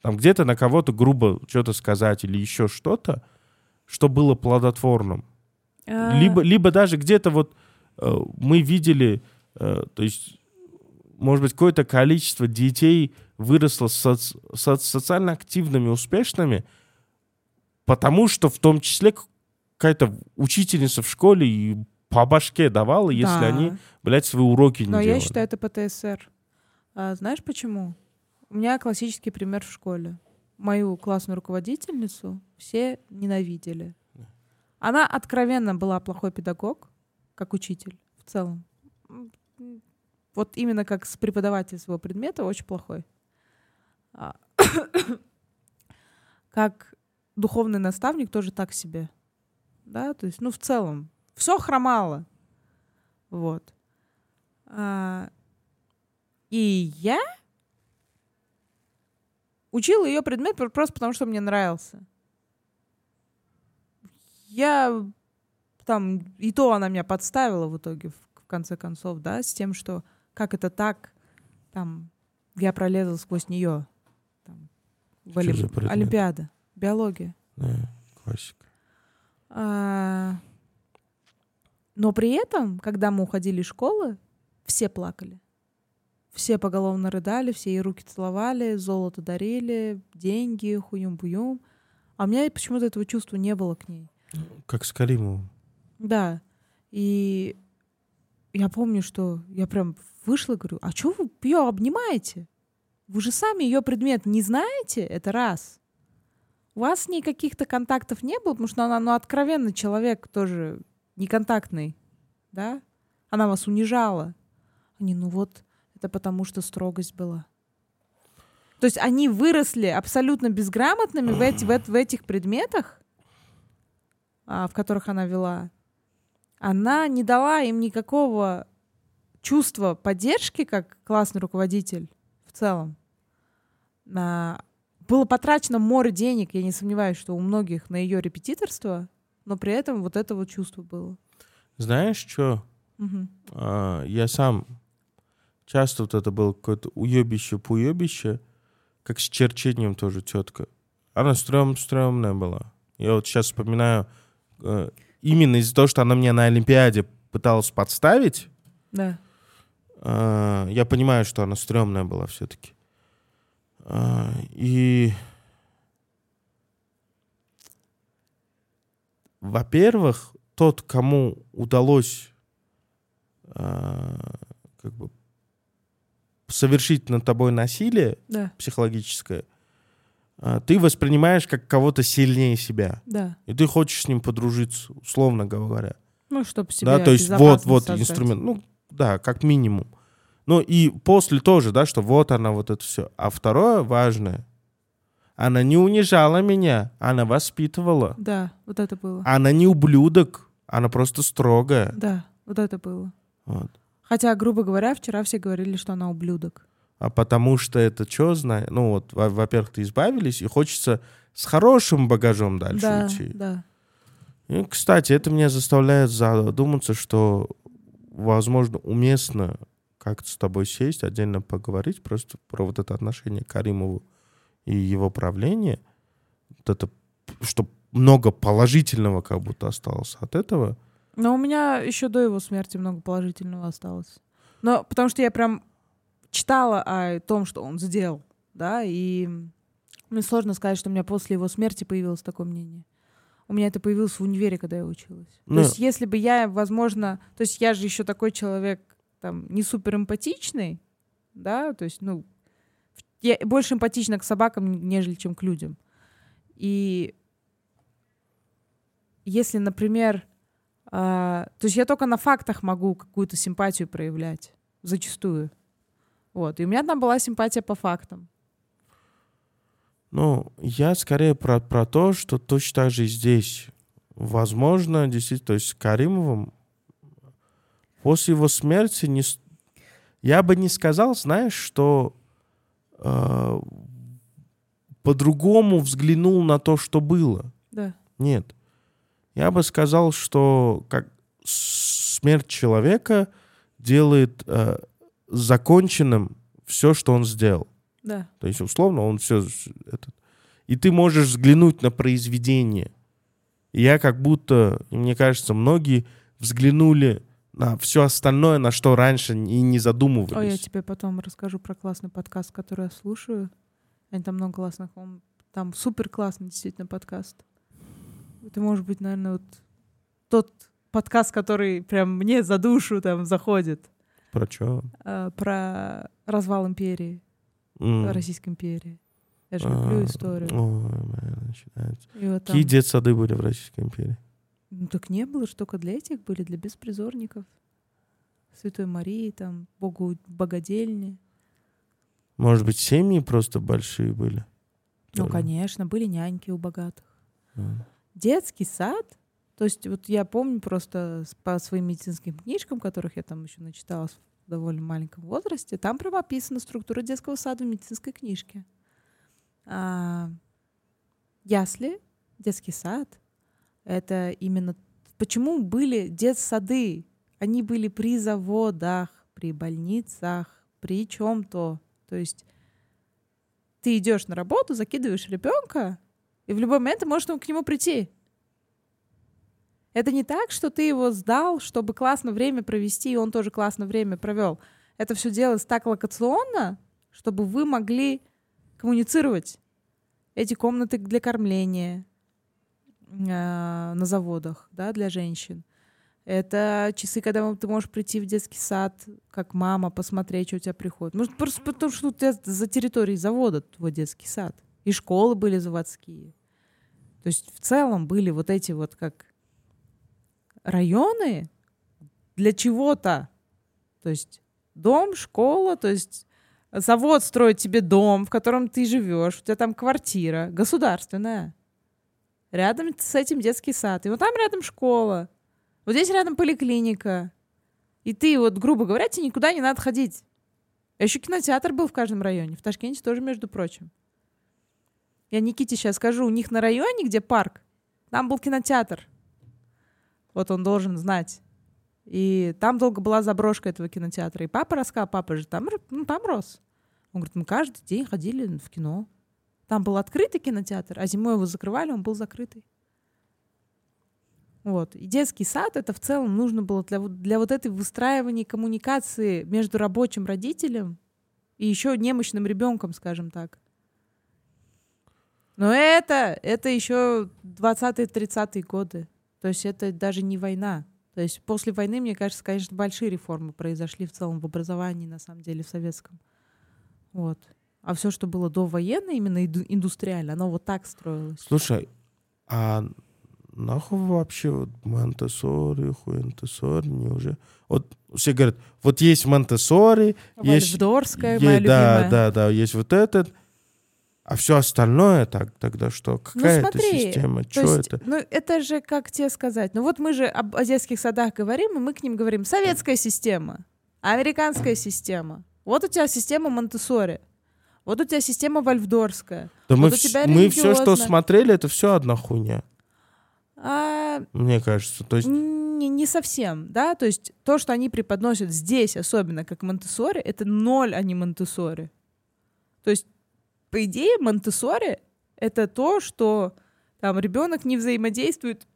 там где-то на кого-то грубо что-то сказать или еще что-то, что было плодотворным. А, Либо, либо даже где-то вот э, мы видели, э, то есть, может быть, какое-то количество детей выросло соци соци социально активными, успешными, потому что в том числе какая-то учительница в школе и по башке давала, если Да. они, блядь, свои уроки не Но делали. я считаю, это ПТСР. А, знаешь почему? У меня классический пример в школе. Мою классную руководительницу все ненавидели. Она откровенно была плохой педагог, как учитель в целом. Вот именно как с преподаватель своего предмета очень плохой. А, <coughs> Как духовный наставник тоже так себе. Да, то есть, ну, в целом, все хромало. Вот. А, и я учила ее предмет пр- просто потому, что мне нравился. Я там, и то она меня подставила в итоге, в, в конце концов, да, с тем, что как это так, там, я пролезла сквозь нее. Там, в предмет? Олимпиада, биология. Да, классика. А, Но при этом, когда мы уходили из школы, все плакали. Все поголовно рыдали, все ей руки целовали, золото дарили, деньги, хуюм-буюм. А у меня почему-то этого чувства не было к ней. Как с Каримовым. Да. И я помню, что я прям вышла и говорю, а что вы ее обнимаете? Вы же сами ее предмет не знаете? Это раз. У вас с ней каких-то контактов не было, потому что она, ну, откровенно человек тоже неконтактный, да? Она вас унижала. Они, ну вот, это потому что строгость была. То есть они выросли абсолютно безграмотными в, эти- в в этих предметах, в которых она вела. Она не дала им никакого чувства поддержки, как классный руководитель в целом. На- Было потрачено море денег, я не сомневаюсь, что у многих на ее репетиторство, но при этом вот это вот чувство было. Знаешь, что? Мгм. я сам часто вот это было какое-то уебище-пуебище, как с черчением тоже тетка. Она стрём стрёмная была. Я вот сейчас вспоминаю, именно из-за того, что она мне на Олимпиаде пыталась подставить, Да. А, я понимаю, что она стрёмная была все-таки. И, во-первых, тот, кому удалось а, как бы совершить над тобой насилие Да, психологическое, ты воспринимаешь как кого-то сильнее себя. да. И ты хочешь с ним подружиться, условно говоря. Ну, чтобы себе Да, то есть вот, вот создать. инструмент. Ну, да, как минимум. Ну и после тоже, да, что вот она, вот это все. А второе важное, она не унижала меня, она воспитывала. Да, вот это было. Она не ублюдок, она просто строгая. Да, вот это было. Вот. Хотя, грубо говоря, вчера все говорили, что она ублюдок. А потому что это что, знаю, ну вот, во- во-первых, ты избавились, и хочется с хорошим багажом дальше да, уйти. да. И, кстати, это меня заставляет задуматься, что, возможно, уместно как-то с тобой сесть, отдельно поговорить просто про вот это отношение к Каримову и его правление. Вот это, что много положительного как будто осталось от этого. Но у меня еще до его смерти много положительного осталось. Но потому что я прям читала о том, что он сделал, да, и мне сложно сказать, что у меня после его смерти появилось такое мнение. У меня это появилось в универе, когда я училась. Ну. То есть, если бы я, возможно, то есть я же еще такой человек, там, не супер эмпатичный, да, то есть, ну, я больше эмпатична к собакам, нежели чем к людям. И если, например, а, то есть я только на фактах могу какую-то симпатию проявлять, зачастую. Вот. И у меня там была симпатия по фактам. Ну, я скорее про, про то, что точно так же и здесь. Возможно, действительно, то есть с Каримовым после его смерти не, я бы не сказал, знаешь, что э, по-другому взглянул на то, что было. Да. Нет. Я бы сказал, что как смерть человека делает э, законченным все, что он сделал. Да. То есть, условно, он все... Этот... И ты можешь взглянуть на произведение. И я как будто, мне кажется, многие взглянули на все остальное, на что раньше и не задумывались. Ой, я тебе потом расскажу про классный подкаст, который я слушаю. Они там много классных. Он, там супер классный действительно подкаст. Это может быть, наверное, вот тот подкаст, который прям мне за душу там заходит. Про что? А, про развал империи, М. Российской империи. Я же люблю А, историю. Бля, начинается. Вот там- Какие детсады были в Российской империи? Ну так не было, ж только для этих были, для беспризорников. Святой Марии, там, Богу богадельни. Может быть, семьи просто большие были? Ну, Тоже. конечно, были няньки у богатых. М. Детский сад, то есть вот я помню просто по своим медицинским книжкам, которых я там еще начиталась в довольно маленьком возрасте, там прямо описана структура детского сада в медицинской книжке. А, ясли, детский сад, это именно... Почему были детсады? Они были при заводах, при больницах, при чем-то. То есть ты идешь на работу, закидываешь ребенка, и в любой момент ты можешь к нему прийти. Это не так, что ты его сдал, чтобы классно время провести, и он тоже классно время провел. Это все делалось так локационно, чтобы вы могли коммуницировать. Эти комнаты для кормления э, на заводах, да, для женщин. Это часы, когда ты можешь прийти в детский сад, как мама, посмотреть, что у тебя приходит. Может, просто потому что у тебя за территорией завода твой детский сад. И школы были заводские. То есть в целом были вот эти вот как районы для чего-то. То есть дом, школа, то есть завод строит тебе дом, в котором ты живешь, у тебя там квартира государственная. Рядом с этим детский сад. И вот там рядом школа. Вот здесь рядом поликлиника. И ты, вот, грубо говоря, тебе никуда не надо ходить. А еще кинотеатр был в каждом районе. В Ташкенте тоже, между прочим. Я Никите сейчас скажу, у них на районе, где парк, там был кинотеатр. Вот он должен знать. И там долго была заброшка этого кинотеатра. И папа рассказал, папа же там, ну, там рос. Он говорит, мы каждый день ходили в кино. Там был открытый кинотеатр, а зимой его закрывали, он был закрытый. Вот. И детский сад это в целом нужно было для, для вот этой выстраивания коммуникации между рабочим родителем и еще немощным ребенком, скажем так. Но это, это еще 20-30-е годы. То есть это даже не война. То есть после войны, мне кажется, конечно, большие реформы произошли в целом в образовании, на самом деле, в советском. Вот. А все, что было до военной, именно индустриально, оно вот так строилось. Слушай, а нахуй вообще вот Монтессори, Хуэнтессори, не уже? Вот все говорят, вот есть Монтессори, есть... Вальдорфская, е- моя да, любимая. да, да, есть вот этот, а все остальное так, тогда что? Какая это Ну, смотри, система? То Что есть, это? ну это же, как тебе сказать, ну вот мы же об о детских садах говорим, и мы к ним говорим советская система, американская система. Вот у тебя система Монтессори. Вот у тебя система Вальфдорская. Да мы, вот у вс- тебя мы все, что смотрели, это все одна хуйня, А, мне кажется. То есть, не, не совсем, да, то есть то, что они преподносят здесь, особенно как Монтессори, это ноль, а не Монтессори. То есть, по идее, Монтессори — это то, что там ребенок не взаимодействует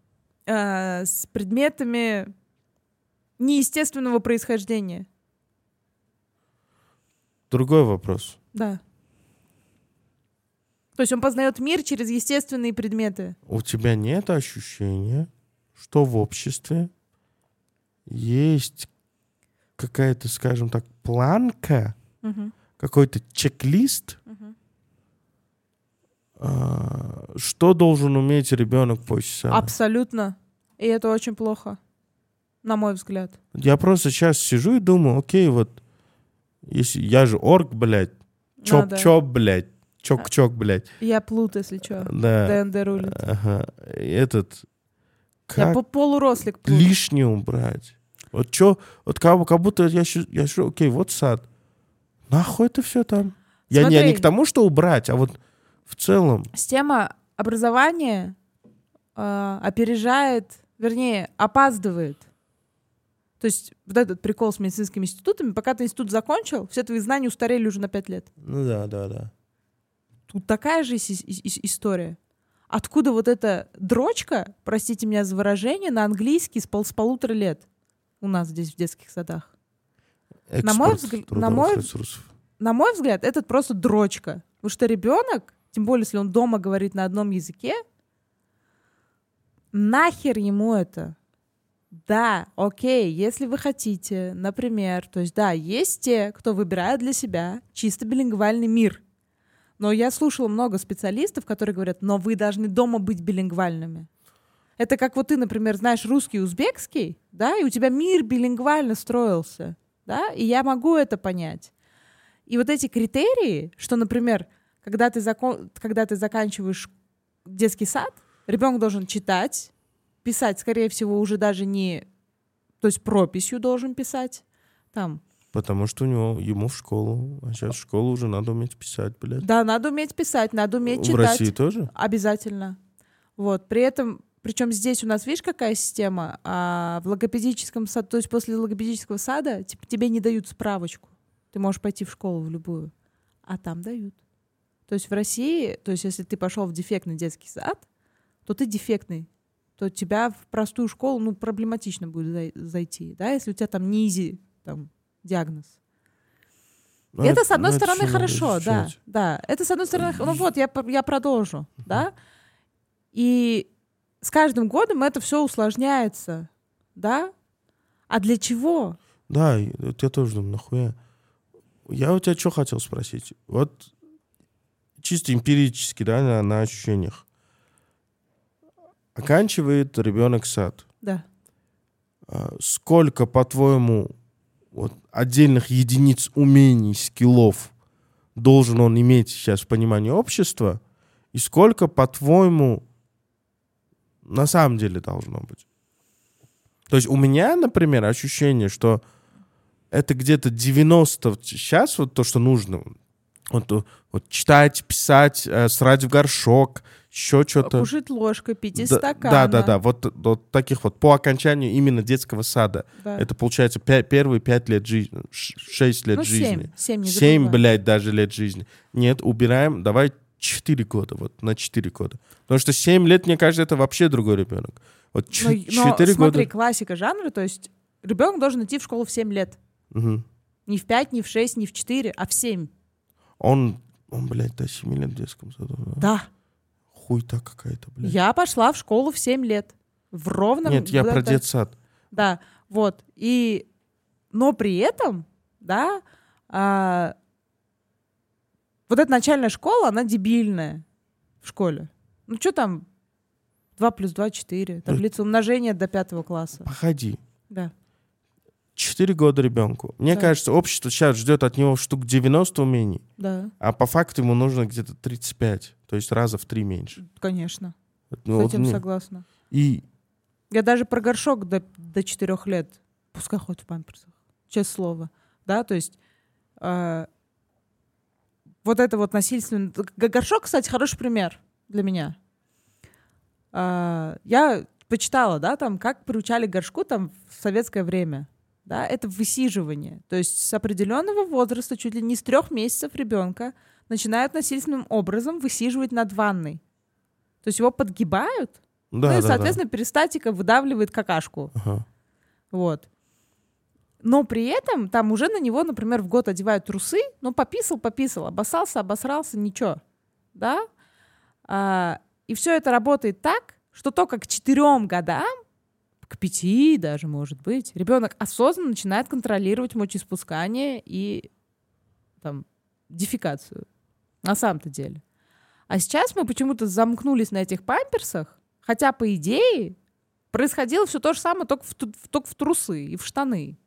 а, с предметами неестественного происхождения. другой вопрос. Да. То есть он познает мир через естественные предметы. У тебя нет ощущения, что в обществе есть какая-то, скажем так, планка, Мгм. какой-то чек-лист, Мгм. А, что должен уметь ребенок после сада? Абсолютно. И это очень плохо, на мой взгляд. Я просто сейчас сижу и думаю, окей, вот, если я же орг, блядь, чоп-чоп, блядь, чок-чок, блядь, Я плут, если что. да, ДНД рулит. ага, этот, Я как по полурослик плут. лишнее убрать? Вот чё, вот как, как будто я, щи- я сижу, окей, вот сад, нахуй это все там? Я не, я не Смотри. к тому, что убрать, а вот в целом, Система образования э, опережает, вернее, опаздывает. То есть вот этот прикол с медицинскими институтами, пока ты институт закончил, все твои знания устарели уже на пять лет. ну да, да, да. Тут такая же ис- ис- ис- история. Откуда вот эта дрочка, простите меня за выражение, на английский с, пол, с полутора лет? у нас здесь в детских садах. Экспорт На мой взгляд- на мой- ресурсов. На мой взгляд, это просто дрочка. Потому что ребенок, тем более, если он дома говорит на одном языке, нахер ему это? Да, окей, если вы хотите, например, то есть да, есть те, кто выбирает для себя чисто билингвальный мир. Но я слушала много специалистов, которые говорят, но вы должны дома быть билингвальными. Это как вот ты, например, знаешь русский и узбекский, да, и у тебя мир билингвально строился, да, и я могу это понять. И вот эти критерии, что, например, когда ты, закон, когда ты заканчиваешь детский сад, ребенок должен читать, писать, скорее всего, уже даже не... То есть прописью должен писать. Там. Потому что у него, ему в школу, а сейчас в школу уже надо уметь писать, блядь. Да, надо уметь писать, надо уметь в читать. России тоже? Обязательно. Вот. При этом, причем здесь у нас, видишь, какая система? А в логопедическом саде, то есть после логопедического сада типа, тебе не дают справочку. Ты можешь пойти в школу в любую. А там дают. То есть в России, то есть если ты пошел в дефектный детский сад, то ты дефектный. То тебя в простую школу, ну, проблематично будет зай- зайти, да, если у тебя там не изи, там, диагноз. Ну, это, с одной ну, стороны, хорошо, да, да. Это, с одной стороны, ну вот, я, я продолжу, да. И с каждым годом это все усложняется, да. А для чего? Да, я тоже думаю, нахуя. Я у тебя что хотел спросить? Вот чисто эмпирически, да, на, на ощущениях. Оканчивает ребенок сад. Да. А Сколько, по-твоему, вот, отдельных единиц умений, скиллов должен он иметь сейчас в понимании общества? И сколько, по-твоему, на самом деле должно быть? То есть у меня, например, ощущение, что это где-то 90 сейчас вот то, что нужно. Вот, вот читать, писать, э, срать в горшок, еще что-то. Кушать ложкой, пить из Да, стакана. да, да, да. Вот, вот таких вот по окончанию именно детского сада. Да. Это получается пя- первые пять лет жизни, шесть лет ну, жизни. семь. Семь, не Семь, блядь, даже лет жизни. Нет, убираем, давай четыре года, вот на четыре года. Потому что семь лет, мне кажется, это вообще другой ребенок. Вот Но, ч- но четыре смотри, года. классика жанра, то есть ребенок должен идти в школу в 7 лет. Мгм. Не в 5, не в 6, не в 4, а в 7. Он, он, блядь, до семи лет в детском саду. да? Да. Хуй-то какая-то, блядь. Я пошла в школу в 7 лет. В ровном... Нет, я про детсад. Да, вот. И... Но при этом, да, а, вот эта начальная школа, она дебильная в школе. Ну что там? 2 плюс 2 — 4. Таблица умножения до пятого класса. Походи. Да. Четыре года ребенку. Мне Да. кажется, общество сейчас ждет от него штук 90 умений, Да, а по факту ему нужно где-то 35. То есть раза в три меньше. конечно. Ну, С вот этим мне- согласна. И Я даже про горшок до, до 4 лет. Пускай ходит в памперсах. Честное слово. Да, то есть э, вот это вот насильственно... Г- Горшок, кстати, хороший пример для меня. Э, я почитала, да, там, как приучали горшку там в советское время. Да, это высиживание. То есть с определенного возраста, чуть ли не с трех месяцев ребенка, начинают насильственным образом высиживать над ванной. То есть его подгибают, да, ну и, да, соответственно, перистатика выдавливает какашку. да. Ага. Вот. Но при этом там уже на него, например, в год одевают трусы, ну, пописал, пописал, обоссался, обосрался, ничего. Да? А, и все это работает так, что только к четырем годам, к пяти даже, может быть, ребенок осознанно начинает контролировать мочеиспускание и там, дефекацию. На самом-то деле. А сейчас мы почему-то замкнулись на этих памперсах, хотя, по идее, происходило все то же самое, только в- только в трусы и в штаны.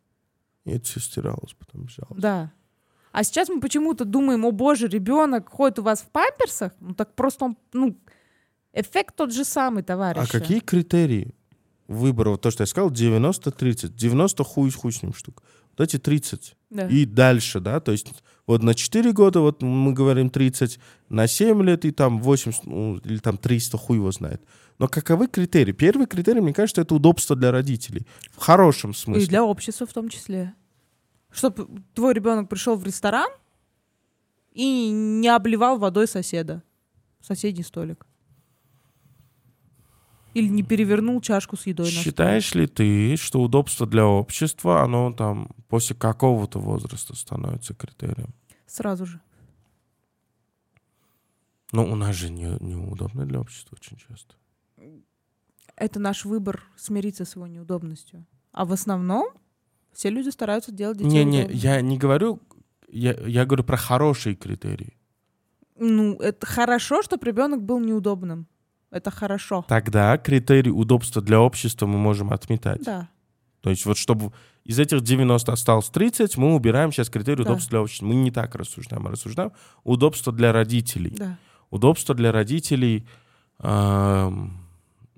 И это все стиралось, потом взялось. Да. А сейчас мы почему-то думаем, о боже, ребенок ходит у вас в памперсах, ну так просто он, ну, эффект тот же самый, товарищ. А какие критерии выбора? Вот то, что я сказал, 90-30. 90 хуй, хуй с ним штук. Вот эти 30. Да. И дальше, да, то есть вот на 4 года, вот мы говорим 30, на 7 лет и там 80, ну, или там 300, хуй его знает. Но каковы критерии? Первый критерий, мне кажется, это удобство для родителей. В хорошем смысле. И для общества в том числе. Чтобы твой ребенок пришел в ресторан и не обливал водой соседа. Соседний столик. Или не перевернул чашку с едой. Считаешь ли ты, что удобство для общества, оно там после какого-то возраста становится критерием? Сразу же. Ну, у нас же не, неудобно для общества очень часто. Это наш выбор смириться с его неудобностью. А в основном все люди стараются делать детей Не-не, я не говорю, я, я говорю про хорошие критерии. Ну, это хорошо, чтобы ребенок был неудобным. Это хорошо. Тогда критерий удобства для общества мы можем отметать. Да. То есть вот чтобы из этих 90 осталось 30, мы убираем сейчас критерий Да. удобства для общества. Мы не так рассуждаем, мы рассуждаем удобство для родителей. Да. Удобство для родителей... эм,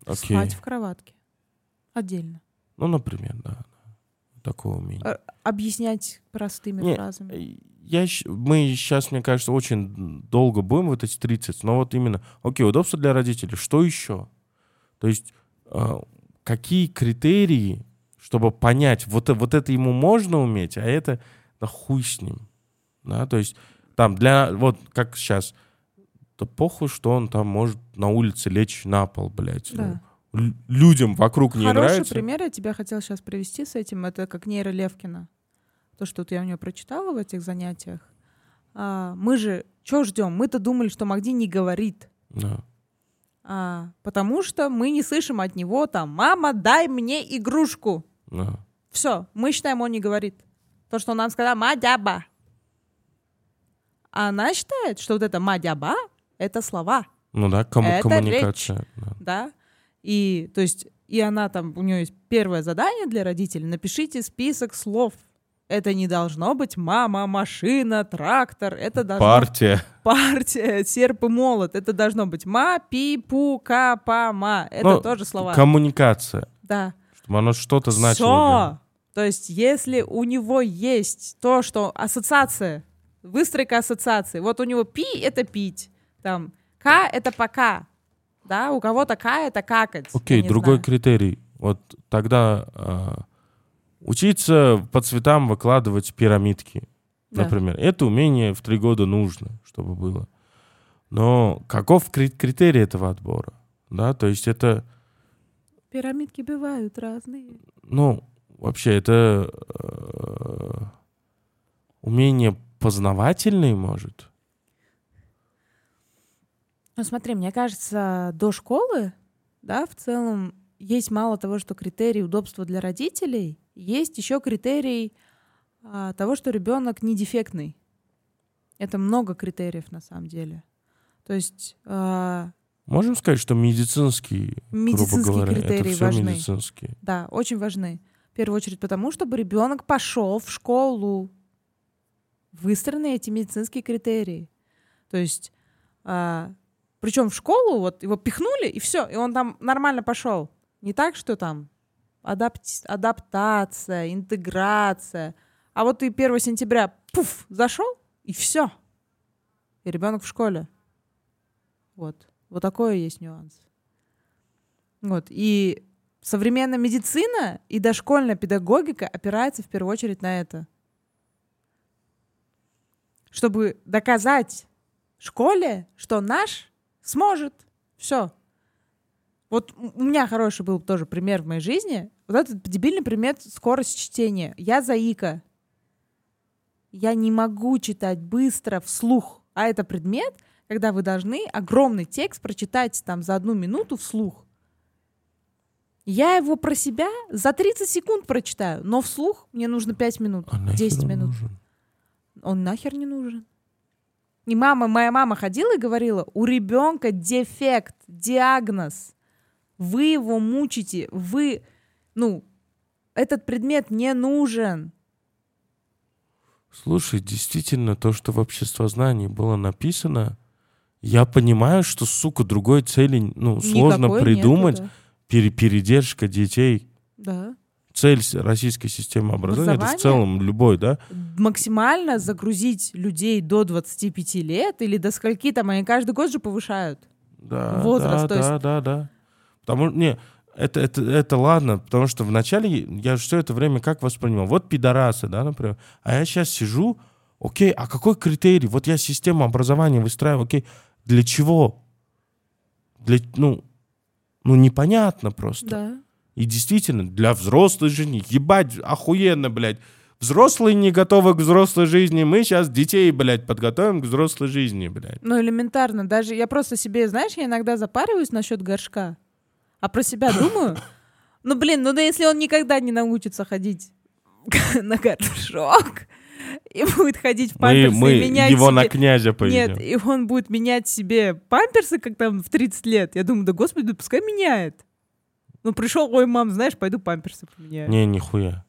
окей. Спать в кроватке. Отдельно. Ну, например, да. Такое умение. Э, Объяснять простыми Не, фразами. Я, мы сейчас, мне кажется, очень долго будем вот эти 30, но вот именно, окей, удобство для родителей, что еще? То есть э, какие критерии, чтобы понять, вот, вот это ему можно уметь, а это, да хуй с ним. Да, то есть там для, вот как сейчас, да похуй, что он там может на улице лечь на пол, блядь. Да. Ну, людям вокруг не Хороший нравится. пример я тебя хотела сейчас привести с этим. Это как Нейра Левкина. То, что вот я у нее прочитала в этих занятиях. А, мы же что ждем? Мы-то думали, что Магди не говорит. Да. А, потому что мы не слышим от него там «Мама, дай мне игрушку». Да. Все, мы считаем, он не говорит. То, что он нам сказал «мадяба». А она считает, что вот это «мадяба» — это слова. Ну да, комму- Это коммуникация. да. да, и то есть и она там, у нее есть первое задание для родителей, напишите список слов. Это не должно быть мама, машина, трактор, это должно Партия. партия, серп и молот, это должно быть ма, пи, пу, ка, па, ма, это Ну, тоже слова. Коммуникация. Да. Чтобы оно что-то значило. Всё. То есть если у него есть то, что ассоциация, выстройка ассоциации, вот у него пи — это пить, там к — это пока, да, у кого-то к — это какать. Окей, другой знаю. критерий. Вот тогда а, учиться по цветам выкладывать пирамидки, Да. например. Это умение в три года нужно, чтобы было. Но каков кри- критерий этого отбора? Да, то есть это, Пирамидки бывают разные. ну, вообще это э, умение познавательное, может? Ну смотри, мне кажется, до школы, да, в целом есть мало того, что критерий удобства для родителей, есть еще критерий а, того, что ребенок не дефектный. Это много критериев на самом деле. То есть а, Можем сказать, что медицинские, Медицинские грубо говоря, критерии это все важны. медицинские. Да, очень важны. В первую очередь потому, чтобы ребенок пошел в школу. Выстроены эти медицинские критерии. То есть, причем в школу вот его пихнули, и все, и он там нормально пошел. Не так, что там адапти- адаптация, интеграция. А вот ты 1 сентября, пуф, зашел, и все. И ребенок в школе. Вот. Вот такое есть нюанс. Вот. И современная медицина и дошкольная педагогика опирается в первую очередь на это. Чтобы доказать школе, что наш сможет. Все. Вот у меня хороший был тоже пример в моей жизни. Вот этот дебильный пример скорость чтения. Я заика. Я не могу читать быстро вслух. А это предмет, когда вы должны огромный текст прочитать там за одну минуту вслух. Я его про себя за 30 секунд прочитаю, но вслух мне нужно 5 минут, А нахер 10 он минут. нужен? Он нахер не нужен. И мама, моя мама ходила и говорила, у ребенка дефект, диагноз. Вы его мучите, вы, ну, этот предмет не нужен. Слушай, действительно, то, что в обществознании было написано, я понимаю, что, сука, другой цели ну, сложно Никакой придумать. нету, Пере- передержка детей. да. Да. Цель российской системы образования, это в целом любой, да? Максимально загрузить людей до 25 лет или до скольки там, они каждый год же повышают. Да, Возраст, да, то есть- да, да, да. Потому не, это, это, это ладно, потому что вначале я все это время как воспринимал? Вот пидорасы, да, например. А я сейчас сижу, окей, а какой критерий? Вот я систему образования выстраиваю, окей, для чего? Для, ну, Ну, непонятно просто. Да. И действительно, для взрослой жизни, ебать, охуенно, блядь. Взрослые не готовы к взрослой жизни. Мы сейчас детей, блядь, подготовим к взрослой жизни, блядь. Ну, элементарно. Даже я просто себе, знаешь, я иногда запариваюсь насчет горшка, а про себя <coughs> думаю, ну, блин, ну да если он никогда не научится ходить <laughs> на горшок и будет ходить в Мы, памперсы мы и менять его себе... на князя поведем. Нет, и он будет менять себе памперсы, как там в 30 лет. Я думаю, да господи, да пускай меняет. Ну, пришел, ой, мам, знаешь, пойду памперсы поменяю. Не, нихуя.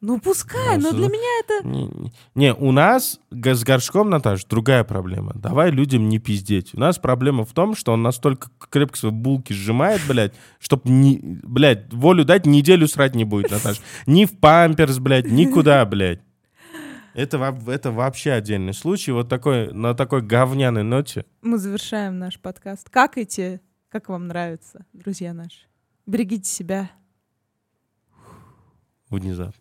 Ну, пускай, но для меня это... Не, не- у нас с горшком, Наташ, другая проблема. Давай людям не пиздеть. У нас проблема в том, что он настолько крепко свои булки сжимает, блядь, чтоб, не, блядь, волю дать, неделю срать не будет, Наташ. Ни в памперс, блядь, никуда, блядь. Это, это вообще отдельный случай. Вот такой, на такой говняной ноте. Мы завершаем наш подкаст. Как эти, как вам нравится, друзья наши? Берегите себя. Внезапно.